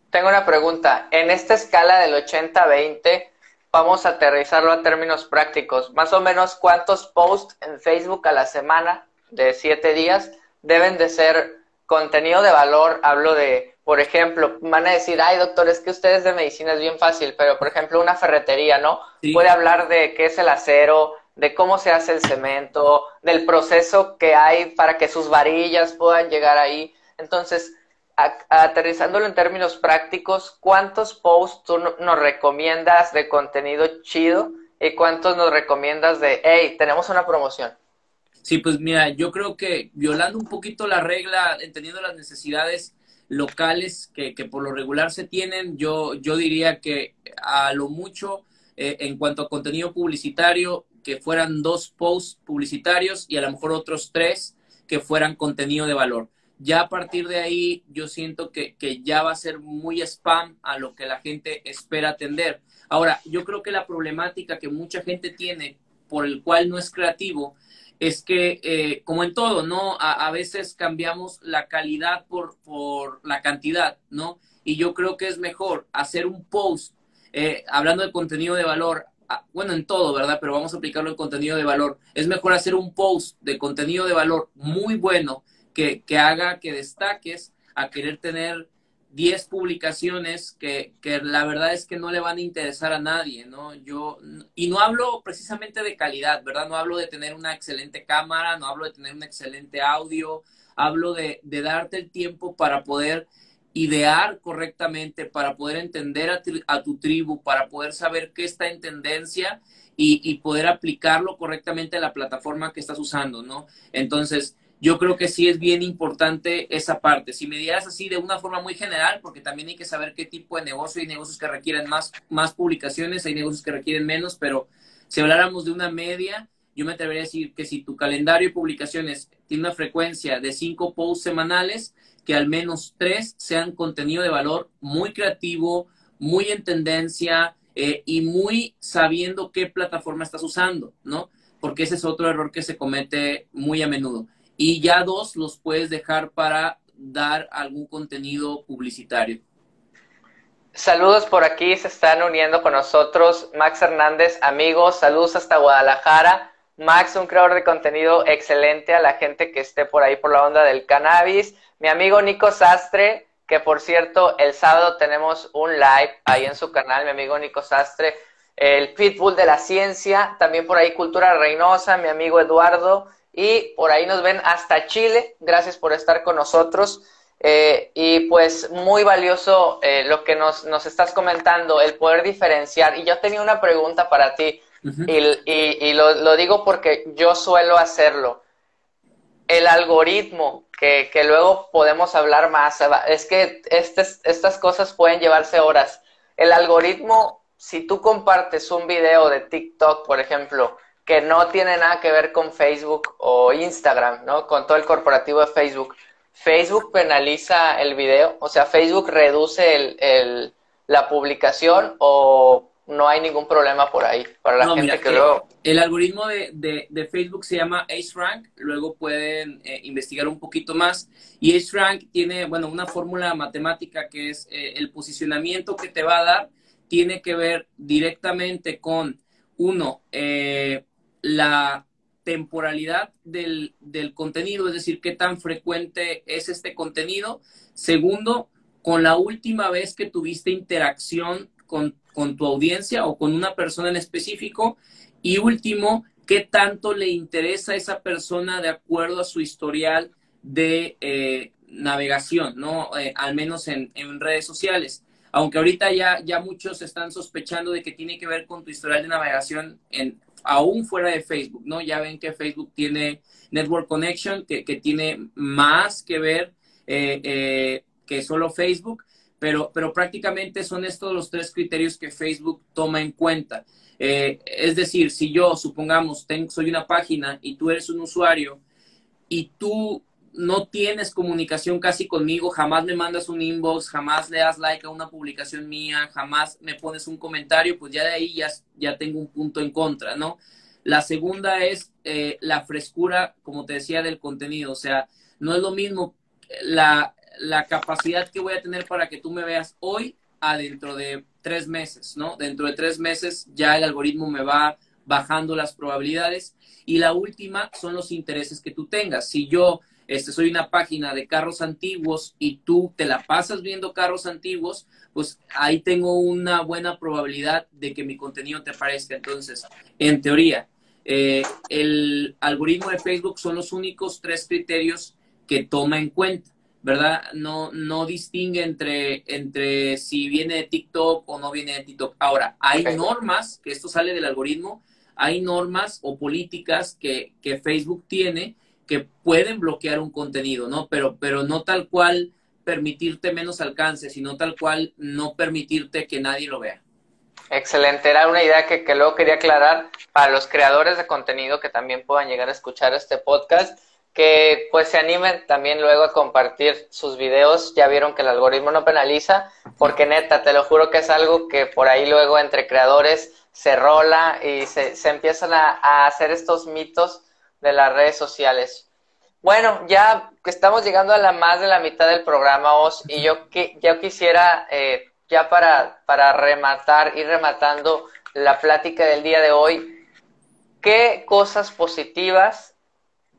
[SPEAKER 1] Tengo una pregunta. En esta escala del 80-20, vamos a aterrizarlo a términos prácticos. Más o menos, ¿cuántos posts en Facebook a la semana de siete días deben de ser contenido de valor? Hablo de, por ejemplo, van a decir, ay, doctor, es que ustedes de medicina es bien fácil, pero por ejemplo, una ferretería, ¿no? Sí. Puede hablar de qué es el acero, de cómo se hace el cemento, del proceso que hay para que sus varillas puedan llegar ahí. Entonces, a, aterrizándolo en términos prácticos, ¿cuántos posts tú no, nos recomiendas de contenido chido y cuántos nos recomiendas de, hey, tenemos una promoción?
[SPEAKER 2] Sí, pues mira, yo creo que violando un poquito la regla, entendiendo las necesidades locales que, que por lo regular se tienen, yo, yo diría que a lo mucho eh, en cuanto a contenido publicitario, que fueran dos posts publicitarios y a lo mejor otros tres que fueran contenido de valor. Ya a partir de ahí yo siento que, que ya va a ser muy spam a lo que la gente espera atender. Ahora, yo creo que la problemática que mucha gente tiene por el cual no es creativo es que, eh, como en todo, ¿no? A, veces cambiamos la calidad por, por la cantidad, ¿no? Y yo creo que es mejor hacer un post, eh, hablando de contenido de valor, bueno, en todo, ¿verdad? Pero vamos a aplicarlo en contenido de valor. Es mejor hacer un post de contenido de valor muy bueno que, que haga que destaques a querer tener 10 publicaciones que, que, la verdad es que no le van a interesar a nadie, ¿no? Yo, y no hablo precisamente de calidad, ¿verdad? No hablo de tener una excelente cámara, no hablo de tener un excelente audio, hablo de, de darte el tiempo para poder idear correctamente, para poder entender a, a, tu tribu, para poder saber qué está en tendencia y, y, poder aplicarlo correctamente a la plataforma que estás usando, ¿no? Entonces, yo creo que sí es bien importante esa parte. Si me dieras así de una forma muy general, porque también hay que saber qué tipo de negocio, hay negocios que requieren más, más publicaciones, hay negocios que requieren menos, pero si habláramos de una media, yo me atrevería a decir que si tu calendario de publicaciones tiene una frecuencia de cinco posts semanales, que al menos tres sean contenido de valor muy creativo, muy en tendencia eh, y muy sabiendo qué plataforma estás usando, ¿no? Porque ese es otro error que se comete muy a menudo. Y ya dos los puedes dejar para dar algún contenido publicitario.
[SPEAKER 1] Saludos por aquí, se están uniendo con nosotros Max Hernández, amigos, saludos hasta Guadalajara. Max, un creador de contenido excelente a la gente que esté por ahí por la onda del cannabis. Mi amigo Nico Sastre, que por cierto, el sábado tenemos un live ahí en su canal, mi amigo Nico Sastre, el Pitbull de la Ciencia, también por ahí Cultura Reynosa, mi amigo Eduardo, y por ahí nos ven hasta Chile. Gracias por estar con nosotros. Eh, y pues muy valioso eh, lo que nos, nos estás comentando, el poder diferenciar. Y yo tenía una pregunta para ti, y, y, lo, lo digo porque yo suelo hacerlo. El algoritmo que, que, luego podemos hablar más. Es que estas, estas cosas pueden llevarse horas. El algoritmo, si tú compartes un video de TikTok, por ejemplo, que no tiene nada que ver con Facebook o Instagram, ¿no? Con todo el corporativo de Facebook. Facebook penaliza el video, o sea, Facebook reduce el, el, la publicación o no hay ningún problema por ahí para la no, gente mira, que luego...
[SPEAKER 2] El algoritmo de, de, de, Facebook se llama AceRank, luego pueden eh, investigar un poquito más. Y AceRank tiene, bueno, una fórmula matemática que es eh, el posicionamiento que te va a dar, tiene que ver directamente con, uno, eh, la temporalidad del, del contenido, es decir, qué tan frecuente es este contenido. Segundo, con la última vez que tuviste interacción con, con tu audiencia o con una persona en específico. Y último, qué tanto le interesa a esa persona de acuerdo a su historial de eh, navegación, ¿no? Eh, al menos en, en, redes sociales. Aunque ahorita ya, ya muchos están sospechando de que tiene que ver con tu historial de navegación en, aún fuera de Facebook, ¿no? Ya ven que Facebook tiene Network Connection, que, que tiene más que ver eh, que solo Facebook, pero, pero prácticamente son estos los tres criterios que Facebook toma en cuenta. Eh, es decir, si yo, supongamos, tengo, soy una página y tú eres un usuario y tú no tienes comunicación casi conmigo, jamás me mandas un inbox, jamás le das like a una publicación mía, jamás me pones un comentario, pues ya de ahí ya, ya tengo un punto en contra, ¿no? La segunda es eh, la frescura, como te decía, del contenido. O sea, no es lo mismo la, la capacidad que voy a tener para que tú me veas hoy a dentro de tres meses, ¿no? Dentro de tres meses ya el algoritmo me va bajando las probabilidades. Y la última son los intereses que tú tengas. Si yo este, soy una página de carros antiguos y tú te la pasas viendo carros antiguos, pues ahí tengo una buena probabilidad de que mi contenido te parezca. Entonces, en teoría, eh, el algoritmo de Facebook son los únicos tres criterios que toma en cuenta. ¿Verdad? No, no distingue entre, entre si viene de TikTok o no viene de TikTok. Ahora, hay normas, que esto sale del algoritmo, hay normas o políticas que, que, Facebook tiene que pueden bloquear un contenido, ¿no? Pero, pero no tal cual permitirte menos alcance, sino tal cual no permitirte que nadie lo vea.
[SPEAKER 1] Excelente, era una idea que, que luego quería aclarar para los creadores de contenido que también puedan llegar a escuchar este podcast que pues se animen también luego a compartir sus videos. Ya vieron que el algoritmo no penaliza, porque neta, te lo juro que es algo que por ahí luego entre creadores se rola y se, se empiezan a, hacer estos mitos de las redes sociales. Bueno, ya estamos llegando a la más de la mitad del programa, y yo, yo quisiera, eh, ya para, para rematar, ir rematando la plática del día de hoy, ¿qué cosas positivas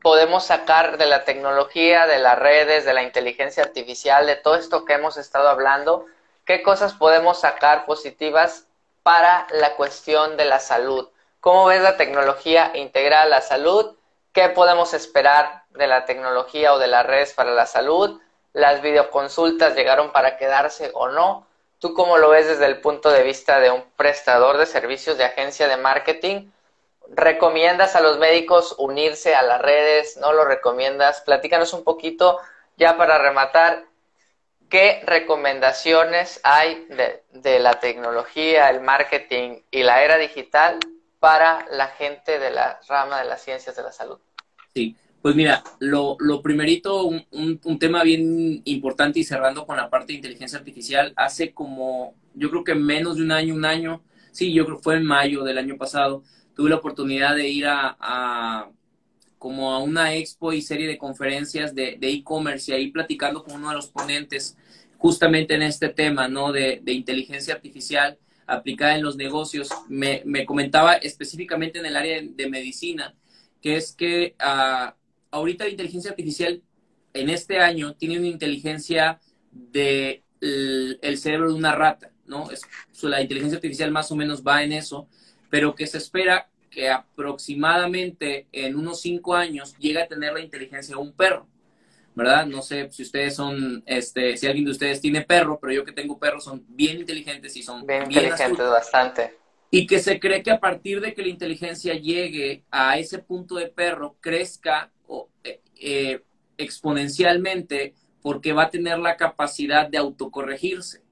[SPEAKER 1] podemos sacar de la tecnología, de las redes, de la inteligencia artificial, de todo esto que hemos estado hablando, qué cosas podemos sacar positivas para la cuestión de la salud. ¿Cómo ves la tecnología integrada a la salud? ¿Qué podemos esperar de la tecnología o de las redes para la salud? ¿Las videoconsultas llegaron para quedarse o no? ¿Tú cómo lo ves desde el punto de vista de un prestador de servicios de agencia de marketing? ¿Recomiendas a los médicos unirse a las redes? ¿No lo recomiendas? Platícanos un poquito ya para rematar. ¿Qué recomendaciones hay de, la tecnología, el marketing y la era digital para la gente de la rama de las ciencias de la salud?
[SPEAKER 2] Sí, pues mira, lo, primerito, un, un, tema bien importante y cerrando con la parte de inteligencia artificial, hace como, yo creo que menos de un año, un año, sí, yo creo que fue en mayo del año pasado, tuve la oportunidad de ir a, como a una expo y serie de conferencias de e-commerce y ahí platicando con uno de los ponentes justamente en este tema, ¿no? De, inteligencia artificial aplicada en los negocios. Me, comentaba específicamente en el área de, medicina, que es que uh, ahorita la inteligencia artificial en este año tiene una inteligencia de el, cerebro de una rata, ¿no? Es, la inteligencia artificial más o menos va en eso pero que se espera que aproximadamente en unos cinco años llegue a tener la inteligencia de un perro, ¿verdad? No sé si ustedes son, este, si alguien de ustedes tiene perro, pero yo que tengo perros son bien inteligentes y son
[SPEAKER 1] bien, inteligentes bastante.
[SPEAKER 2] Y que se cree que a partir de que la inteligencia llegue a ese punto de perro, crezca eh, eh, exponencialmente porque va a tener la capacidad de autocorregirse.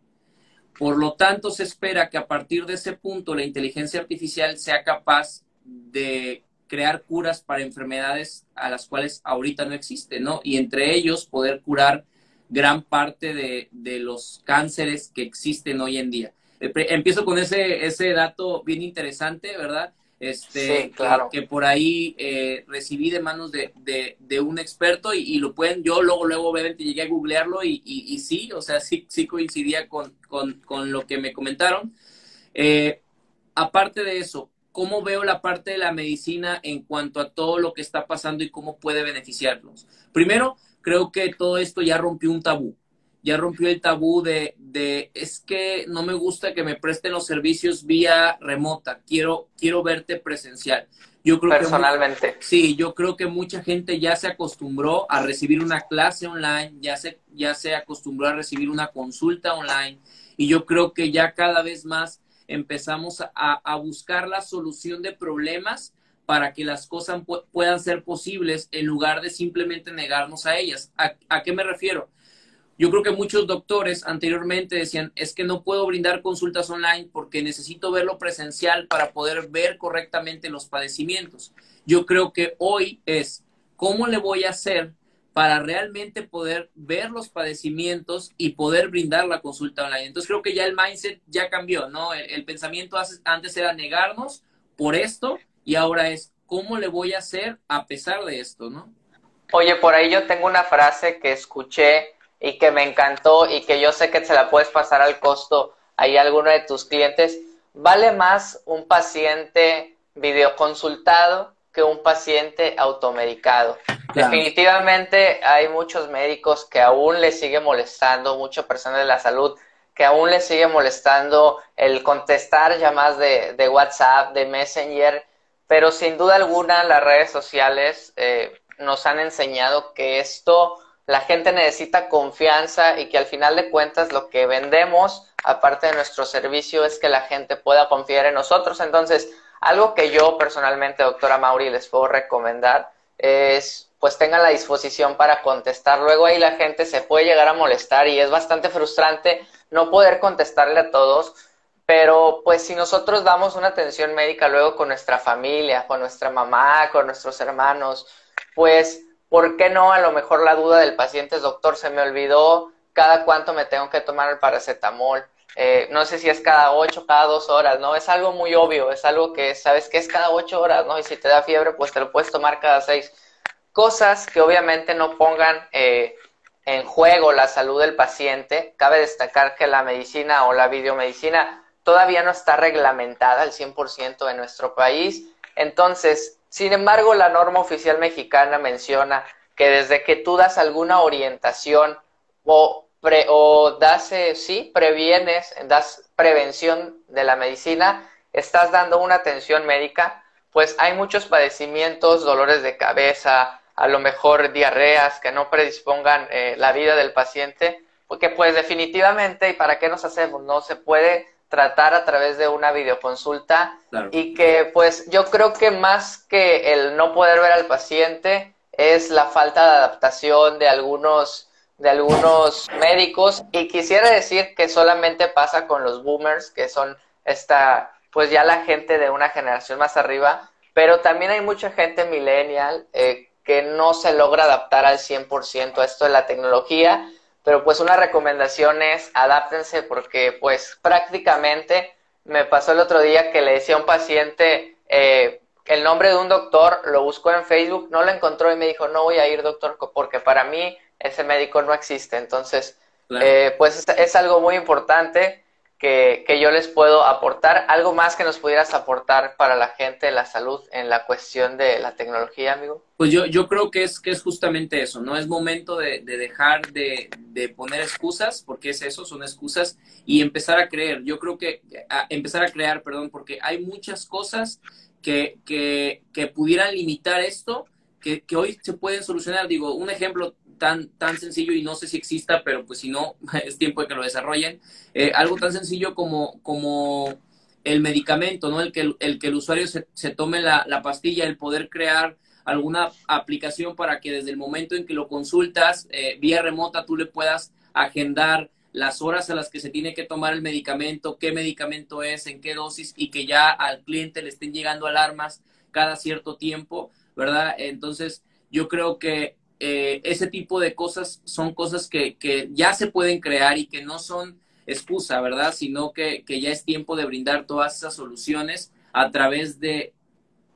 [SPEAKER 2] Por lo tanto, se espera que a partir de ese punto la inteligencia artificial sea capaz de crear curas para enfermedades a las cuales ahorita no existen, ¿no? Y entre ellos poder curar gran parte de, de los cánceres que existen hoy en día. Empiezo con ese, ese dato bien interesante, ¿verdad? Este, claro. que, por ahí eh, recibí de manos de, de, un experto y, lo pueden, yo luego, luego obviamente llegué a googlearlo y, y, sí, o sea, sí, sí coincidía con, con, con lo que me comentaron. Eh, aparte de eso, ¿cómo veo la parte de la medicina en cuanto a todo lo que está pasando y cómo puede beneficiarnos? Primero, creo que todo esto ya rompió un tabú. Ya rompió el tabú de, de, es que no me gusta que me presten los servicios vía remota, quiero, quiero verte presencial.
[SPEAKER 1] Yo creo Personalmente.
[SPEAKER 2] Que, sí, yo creo que mucha gente ya se acostumbró a recibir una clase online, ya se, ya se acostumbró a recibir una consulta online y yo creo que ya cada vez más empezamos a, a buscar la solución de problemas para que las cosas puedan ser posibles en lugar de simplemente negarnos a ellas. ¿A, ¿A, qué me refiero? Yo creo que muchos doctores anteriormente decían, es que no puedo brindar consultas online porque necesito verlo presencial para poder ver correctamente los padecimientos. Yo creo que hoy es, ¿cómo le voy a hacer para realmente poder ver los padecimientos y poder brindar la consulta online? Entonces creo que ya el mindset ya cambió, ¿no? El, el pensamiento antes era negarnos por esto y ahora es, ¿cómo le voy a hacer a pesar de esto, no?
[SPEAKER 1] Oye, por ahí yo tengo una frase que escuché y que me encantó y que yo sé que se la puedes pasar al costo ahí a alguno de tus clientes. Vale más un paciente videoconsultado que un paciente automedicado. Definitivamente hay muchos médicos que aún les sigue molestando, muchas personas de la salud que aún les sigue molestando el contestar llamadas de, de WhatsApp, de Messenger, pero sin duda alguna las redes sociales eh, nos han enseñado que esto la gente necesita confianza y que al final de cuentas lo que vendemos, aparte de nuestro servicio, es que la gente pueda confiar en nosotros. Entonces, algo que yo personalmente, doctora Mauri, les puedo recomendar es pues tengan la disposición para contestar. Luego ahí la gente se puede llegar a molestar y es bastante frustrante no poder contestarle a todos, pero pues si nosotros damos una atención médica luego con nuestra familia, con nuestra mamá, con nuestros hermanos, pues ¿Por qué no? A lo mejor la duda del paciente es, doctor, se me olvidó cada cuánto me tengo que tomar el paracetamol. Eh, no sé si es cada ocho, cada dos horas, ¿no? Es algo muy obvio, es algo que sabes que es cada ocho horas, ¿no? Y si te da fiebre, pues te lo puedes tomar cada seis. Cosas que obviamente no pongan eh, en juego la salud del paciente. Cabe destacar que la medicina o la videomedicina todavía no está reglamentada al 100% en nuestro país. Entonces, sin embargo, la norma oficial mexicana menciona que desde que tú das alguna orientación o, o das, eh, sí, previenes, das prevención de la medicina, estás dando una atención médica, pues hay muchos padecimientos, dolores de cabeza, a lo mejor diarreas que no predispongan eh, la vida del paciente, porque pues definitivamente, ¿y para qué nos hacemos? No se puede tratar a través de una videoconsulta y que pues yo creo que más que el no poder ver al paciente es la falta de adaptación de algunos de algunos médicos. Y quisiera decir que solamente pasa con los boomers que son esta pues ya la gente de una generación más arriba. Pero también hay mucha gente millennial eh, que no se logra adaptar al 100% a esto de la tecnología pero pues una recomendación es adáptense porque pues prácticamente me pasó el otro día que le decía a un paciente eh, el nombre de un doctor, lo buscó en Facebook, no lo encontró y me dijo, no voy a ir doctor porque para mí ese médico no existe. Entonces, eh, pues es algo muy importante que, yo les puedo aportar. ¿Algo más que nos pudieras aportar para la gente de la salud en la cuestión de la tecnología, amigo?
[SPEAKER 2] Pues yo, yo creo que es, que es justamente eso, ¿no? Es momento de, de dejar de, de, poner excusas, porque es eso, son excusas, y empezar a creer. Yo creo que, empezar a crear, perdón, porque hay muchas cosas que, que, que pudieran limitar esto, que, que hoy se pueden solucionar. Digo, un ejemplo tan, tan sencillo y no sé si exista, pero pues si no, es tiempo de que lo desarrollen. Eh, algo tan sencillo como, como el medicamento, ¿no? El que el, que el usuario se, tome la, la, pastilla, el poder crear alguna aplicación para que desde el momento en que lo consultas eh, vía remota tú le puedas agendar las horas a las que se tiene que tomar el medicamento, qué medicamento es, en qué dosis y que ya al cliente le estén llegando alarmas cada cierto tiempo, ¿verdad? Entonces, yo creo que eh, ese tipo de cosas son cosas que, que, ya se pueden crear y que no son excusa, ¿verdad? Sino que, que, ya es tiempo de brindar todas esas soluciones a través de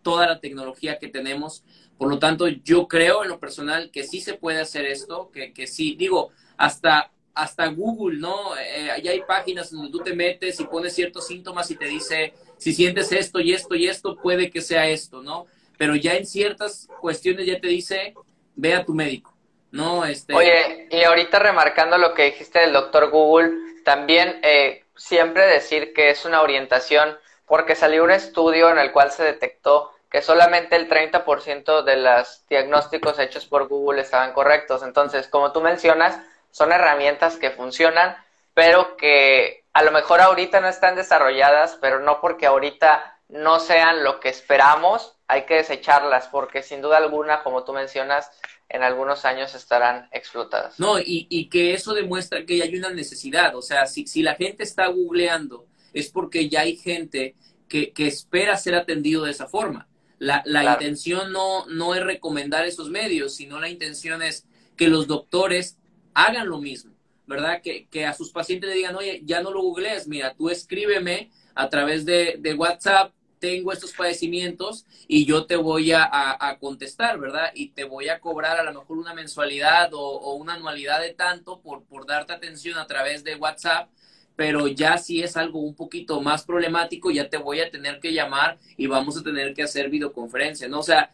[SPEAKER 2] toda la tecnología que tenemos. Por lo tanto, yo creo en lo personal que sí se puede hacer esto, que, que sí, digo, hasta, hasta Google, ¿no? Eh, ya hay páginas donde tú te metes y pones ciertos síntomas y te dice, si sientes esto y esto y esto, puede que sea esto, ¿no? Pero ya en ciertas cuestiones ya te dice, ve a tu médico, ¿no? Este...
[SPEAKER 1] Oye, y ahorita remarcando lo que dijiste del doctor Google, también eh, siempre decir que es una orientación, porque salió un estudio en el cual se detectó que solamente el 30% de los diagnósticos hechos por Google estaban correctos. Entonces, como tú mencionas, son herramientas que funcionan, pero que a lo mejor ahorita no están desarrolladas, pero no porque ahorita no sean lo que esperamos, hay que desecharlas, porque sin duda alguna, como tú mencionas, en algunos años estarán explotadas.
[SPEAKER 2] No, y, y que eso demuestra que hay una necesidad. O sea, si, si la gente está googleando, es porque ya hay gente que, que espera ser atendido de esa forma. La, la intención no, no es recomendar esos medios, sino la intención es que los doctores hagan lo mismo, ¿verdad? Que, que a sus pacientes le digan, oye, ya no lo googlees, mira, tú escríbeme a través de, de WhatsApp, tengo estos padecimientos y yo te voy a, a, contestar, ¿verdad? Y te voy a cobrar a lo mejor una mensualidad o, una anualidad de tanto por, por darte atención a través de WhatsApp pero ya si es algo un poquito más problemático, ya te voy a tener que llamar y vamos a tener que hacer videoconferencia, ¿no? O sea,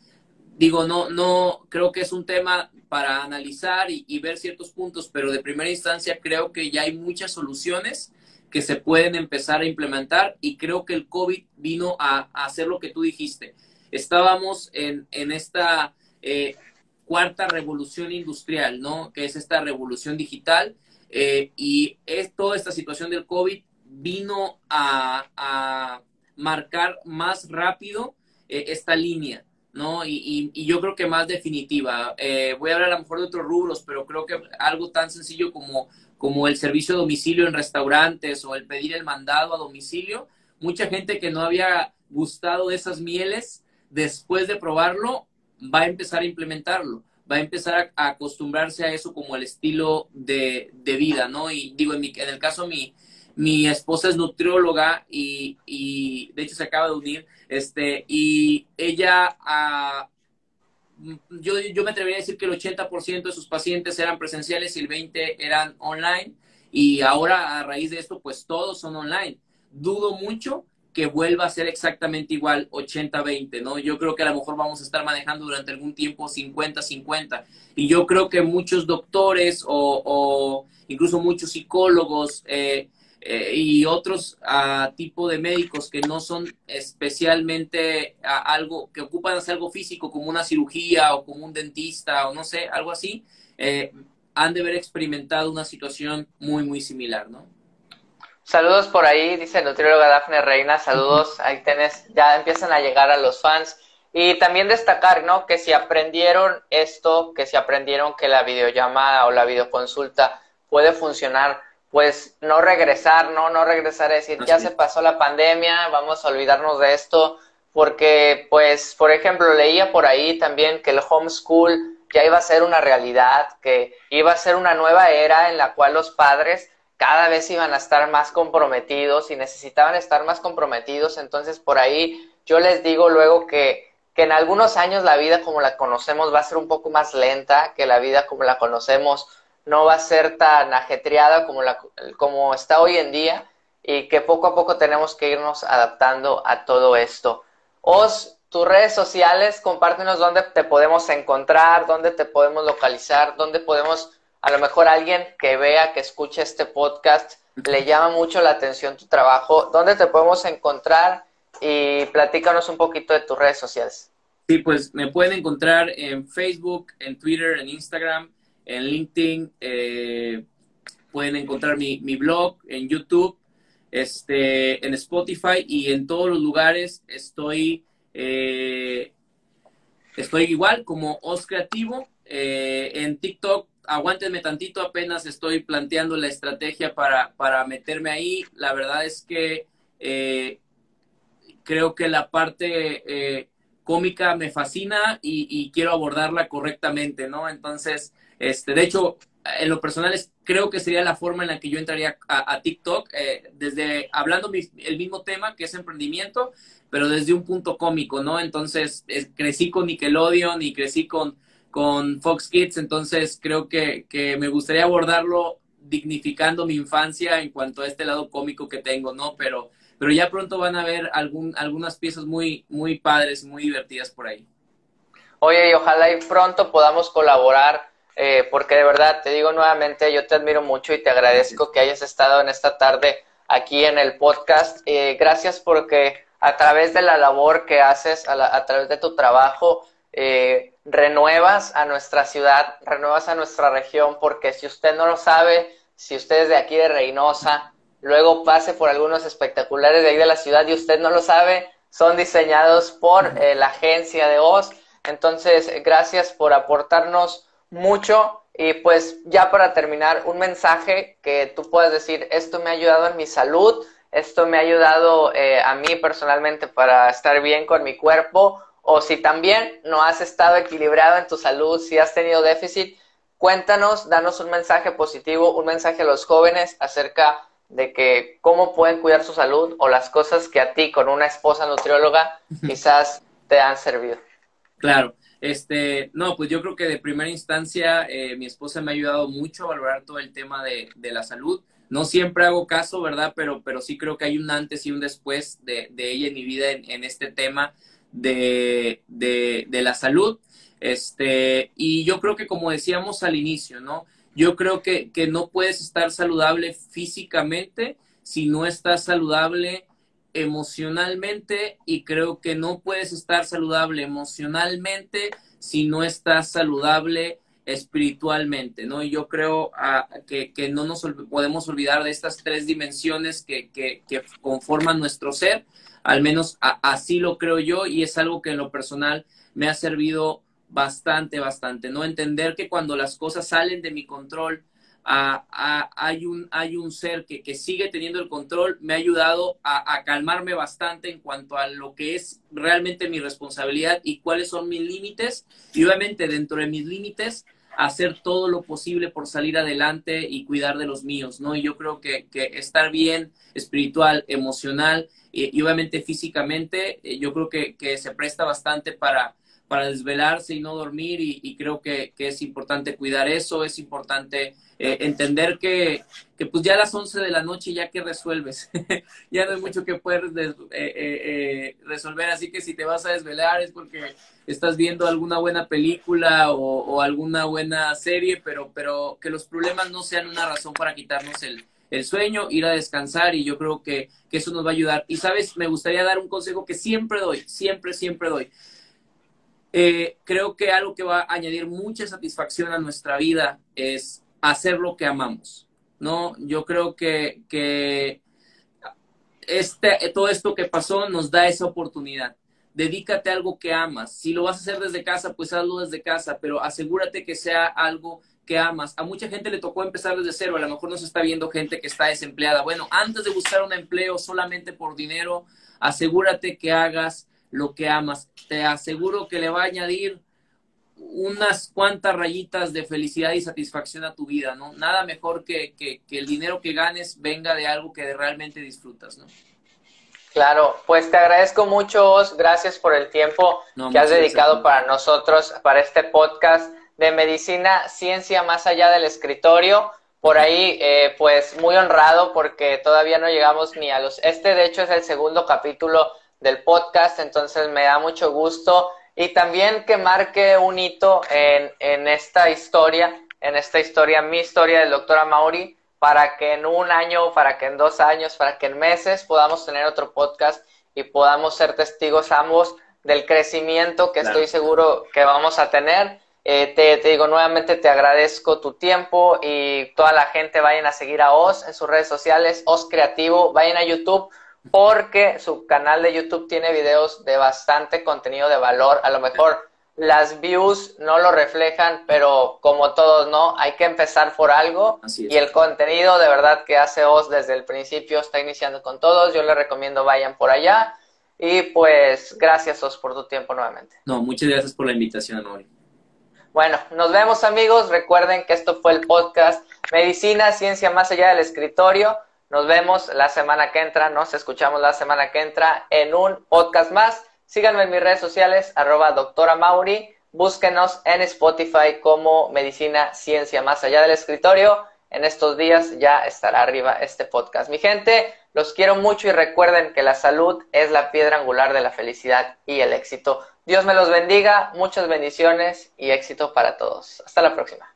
[SPEAKER 2] digo, no, no, creo que es un tema para analizar y, ver ciertos puntos, pero de primera instancia creo que ya hay muchas soluciones que se pueden empezar a implementar y creo que el COVID vino a, hacer lo que tú dijiste. Estábamos en, en esta eh, cuarta revolución industrial, ¿no? Que es esta revolución digital eh, y es, toda esta situación del COVID vino a, marcar más rápido eh, esta línea, ¿no? Y, y, yo creo que más definitiva. Voy a hablar a lo mejor de otros rubros, pero creo que algo tan sencillo como, como el servicio a domicilio en restaurantes o el pedir el mandado a domicilio, mucha gente que no había gustado esas mieles, después de probarlo, va a empezar a implementarlo va a empezar a, acostumbrarse a eso como el estilo de, de, vida, ¿no? Y digo, en, mi, en el caso mi, mi esposa es nutrióloga y, y, de hecho se acaba de unir, este, y ella, uh, yo, yo me atrevería a decir que el 80% de sus pacientes eran presenciales y el 20% eran online, y ahora a raíz de esto, pues todos son online. Dudo mucho que vuelva a ser exactamente igual 80-20, ¿no? Yo creo que a lo mejor vamos a estar manejando durante algún tiempo 50-50. Y yo creo que muchos doctores o, incluso muchos psicólogos eh, eh, y otros uh, tipo de médicos que no son especialmente algo, que ocupan hacer algo físico como una cirugía o como un dentista o no sé, algo así, eh, han de haber experimentado una situación muy, muy similar, ¿no?
[SPEAKER 1] Saludos por ahí, dice nutrióloga Dafne Reina, saludos, ahí tenés, ya empiezan a llegar a los fans. Y también destacar, ¿no? Que si aprendieron esto, que si aprendieron que la videollamada o la videoconsulta puede funcionar, pues no regresar, ¿no? No regresar a decir, ya se pasó la pandemia, vamos a olvidarnos de esto, porque, pues, por ejemplo, leía por ahí también que el homeschool ya iba a ser una realidad, que iba a ser una nueva era en la cual los padres cada vez iban a estar más comprometidos y necesitaban estar más comprometidos. Entonces, por ahí yo les digo luego que, que en algunos años la vida como la conocemos va a ser un poco más lenta, que la vida como la conocemos no va a ser tan ajetreada como, la, como está hoy en día y que poco a poco tenemos que irnos adaptando a todo esto. Os, tus redes sociales, compártenos dónde te podemos encontrar, dónde te podemos localizar, dónde podemos a lo mejor alguien que vea, que escuche este podcast, le llama mucho la atención tu trabajo. ¿Dónde te podemos encontrar? Y platícanos un poquito de tus redes sociales.
[SPEAKER 2] Sí, pues me pueden encontrar en Facebook, en Twitter, en Instagram, en LinkedIn. Eh, pueden encontrar mi, blog en YouTube, este, en Spotify y en todos los lugares estoy, eh, estoy igual como Os Creativo. Eh, en TikTok aguántenme tantito, apenas estoy planteando la estrategia para, para meterme ahí. La verdad es que creo que la parte cómica me fascina y, quiero abordarla correctamente, ¿no? Entonces, este, de hecho, en lo personal creo que sería la forma en la que yo entraría a, TikTok, eh, desde hablando el mismo tema que es emprendimiento, pero desde un punto cómico, ¿no? Entonces, crecí con Nickelodeon y crecí con con Fox Kids, entonces creo que, que, me gustaría abordarlo dignificando mi infancia en cuanto a este lado cómico que tengo, ¿no? Pero, pero ya pronto van a ver algún, algunas piezas muy, muy padres, muy divertidas por ahí.
[SPEAKER 1] Oye, y ojalá y pronto podamos colaborar eh, porque de verdad te digo nuevamente, yo te admiro mucho y te agradezco que hayas estado en esta tarde aquí en el podcast. Eh, gracias porque a través de la labor que haces, a, través de tu trabajo, eh, renuevas a nuestra ciudad, renuevas a nuestra región, porque si usted no lo sabe, si usted es de aquí de Reynosa, luego pase por algunos espectaculares de ahí de la ciudad y usted no lo sabe, son diseñados por la agencia de Oz. Entonces, gracias por aportarnos mucho. Y pues ya para terminar, un mensaje que tú puedas decir, esto me ha ayudado en mi salud, esto me ha ayudado eh, a mí personalmente para estar bien con mi cuerpo, o si también no has estado equilibrado en tu salud, si has tenido déficit, cuéntanos, danos un mensaje positivo, un mensaje a los jóvenes acerca de que cómo pueden cuidar su salud o las cosas que a ti con una esposa nutrióloga quizás te han servido.
[SPEAKER 2] Claro, este, no, pues yo creo que de primera instancia eh, mi esposa me ha ayudado mucho a valorar todo el tema de, la salud. No siempre hago caso, ¿verdad? Pero, pero sí creo que hay un antes y un después de, ella en mi vida en, este tema de, de, la salud. Este, y yo creo que como decíamos al inicio, ¿no? Yo creo que, que no puedes estar saludable físicamente si no estás saludable emocionalmente y creo que no puedes estar saludable emocionalmente si no estás saludable espiritualmente, ¿no? Y yo creo ah, que, no nos podemos olvidar de estas tres dimensiones que, que, conforman nuestro ser, al menos así lo creo yo y es algo que en lo personal me ha servido bastante, bastante, ¿no? Entender que cuando las cosas salen de mi control, hay, un, hay un ser que, que, sigue teniendo el control, me ha ayudado a, calmarme bastante en cuanto a lo que es realmente mi responsabilidad y cuáles son mis límites. Y obviamente dentro de mis límites, hacer todo lo posible por salir adelante y cuidar de los míos, ¿no? Y yo creo que, que estar bien espiritual, emocional y, obviamente físicamente, eh, yo creo que, que se presta bastante para, para desvelarse y no dormir y, creo que, es importante cuidar eso, es importante eh, entender que, pues ya a las 11 de la noche ya que resuelves, ya no hay mucho que puedes eh, eh, resolver, así que si te vas a desvelar es porque estás viendo alguna buena película o, alguna buena serie, pero, pero que los problemas no sean una razón para quitarnos el, el sueño, ir a descansar y yo creo que, que, eso nos va a ayudar. Y sabes, me gustaría dar un consejo que siempre doy, siempre, siempre doy. Eh, creo que algo que va a añadir mucha satisfacción a nuestra vida es hacer lo que amamos, ¿no? Yo creo que, que este, todo esto que pasó nos da esa oportunidad. Dedícate a algo que amas. Si lo vas a hacer desde casa, pues hazlo desde casa, pero asegúrate que sea algo que amas. A mucha gente le tocó empezar desde cero, a lo mejor nos está viendo gente que está desempleada. Bueno, antes de buscar un empleo solamente por dinero, asegúrate que hagas lo que amas. Te aseguro que le va a añadir unas cuantas rayitas de felicidad y satisfacción a tu vida, ¿no? Nada mejor que, que, el dinero que ganes venga de algo que realmente disfrutas, ¿no?
[SPEAKER 1] Claro, pues te agradezco mucho, Gracias por el tiempo que has dedicado para nosotros, para este podcast de medicina, ciencia más allá del escritorio. Por ahí, eh, pues muy honrado porque todavía no llegamos ni a los... Este, de hecho, es el segundo capítulo del podcast, entonces me da mucho gusto y también que marque un hito en, en esta historia, en esta historia, mi historia del doctor Amauri, para que en un año, para que en dos años, para que en meses podamos tener otro podcast y podamos ser testigos ambos del crecimiento que estoy seguro que vamos a tener. Eh, te, te, digo nuevamente, te agradezco tu tiempo y toda la gente vayan a seguir a Oz en sus redes sociales, Oz Creativo, vayan a YouTube porque su canal de YouTube tiene videos de bastante contenido de valor. A lo mejor las views no lo reflejan, pero como todos, ¿no? Hay que empezar por algo. Y el contenido de verdad que hace Oz desde el principio está iniciando con todos. Yo les recomiendo vayan por allá. Y pues gracias Oz por tu tiempo nuevamente.
[SPEAKER 2] No, muchas gracias por la invitación, Amor.
[SPEAKER 1] Bueno, nos vemos amigos. Recuerden que esto fue el podcast Medicina, Ciencia Más Allá del Escritorio. Nos vemos la semana que entra, nos escuchamos la semana que entra en un podcast más. Síganme en mis redes sociales, arroba doctora Mauri. Búsquenos en Spotify como Medicina Ciencia Más Allá del Escritorio. En estos días ya estará arriba este podcast. Mi gente, los quiero mucho y recuerden que la salud es la piedra angular de la felicidad y el éxito. Dios me los bendiga, muchas bendiciones y éxito para todos. Hasta la próxima.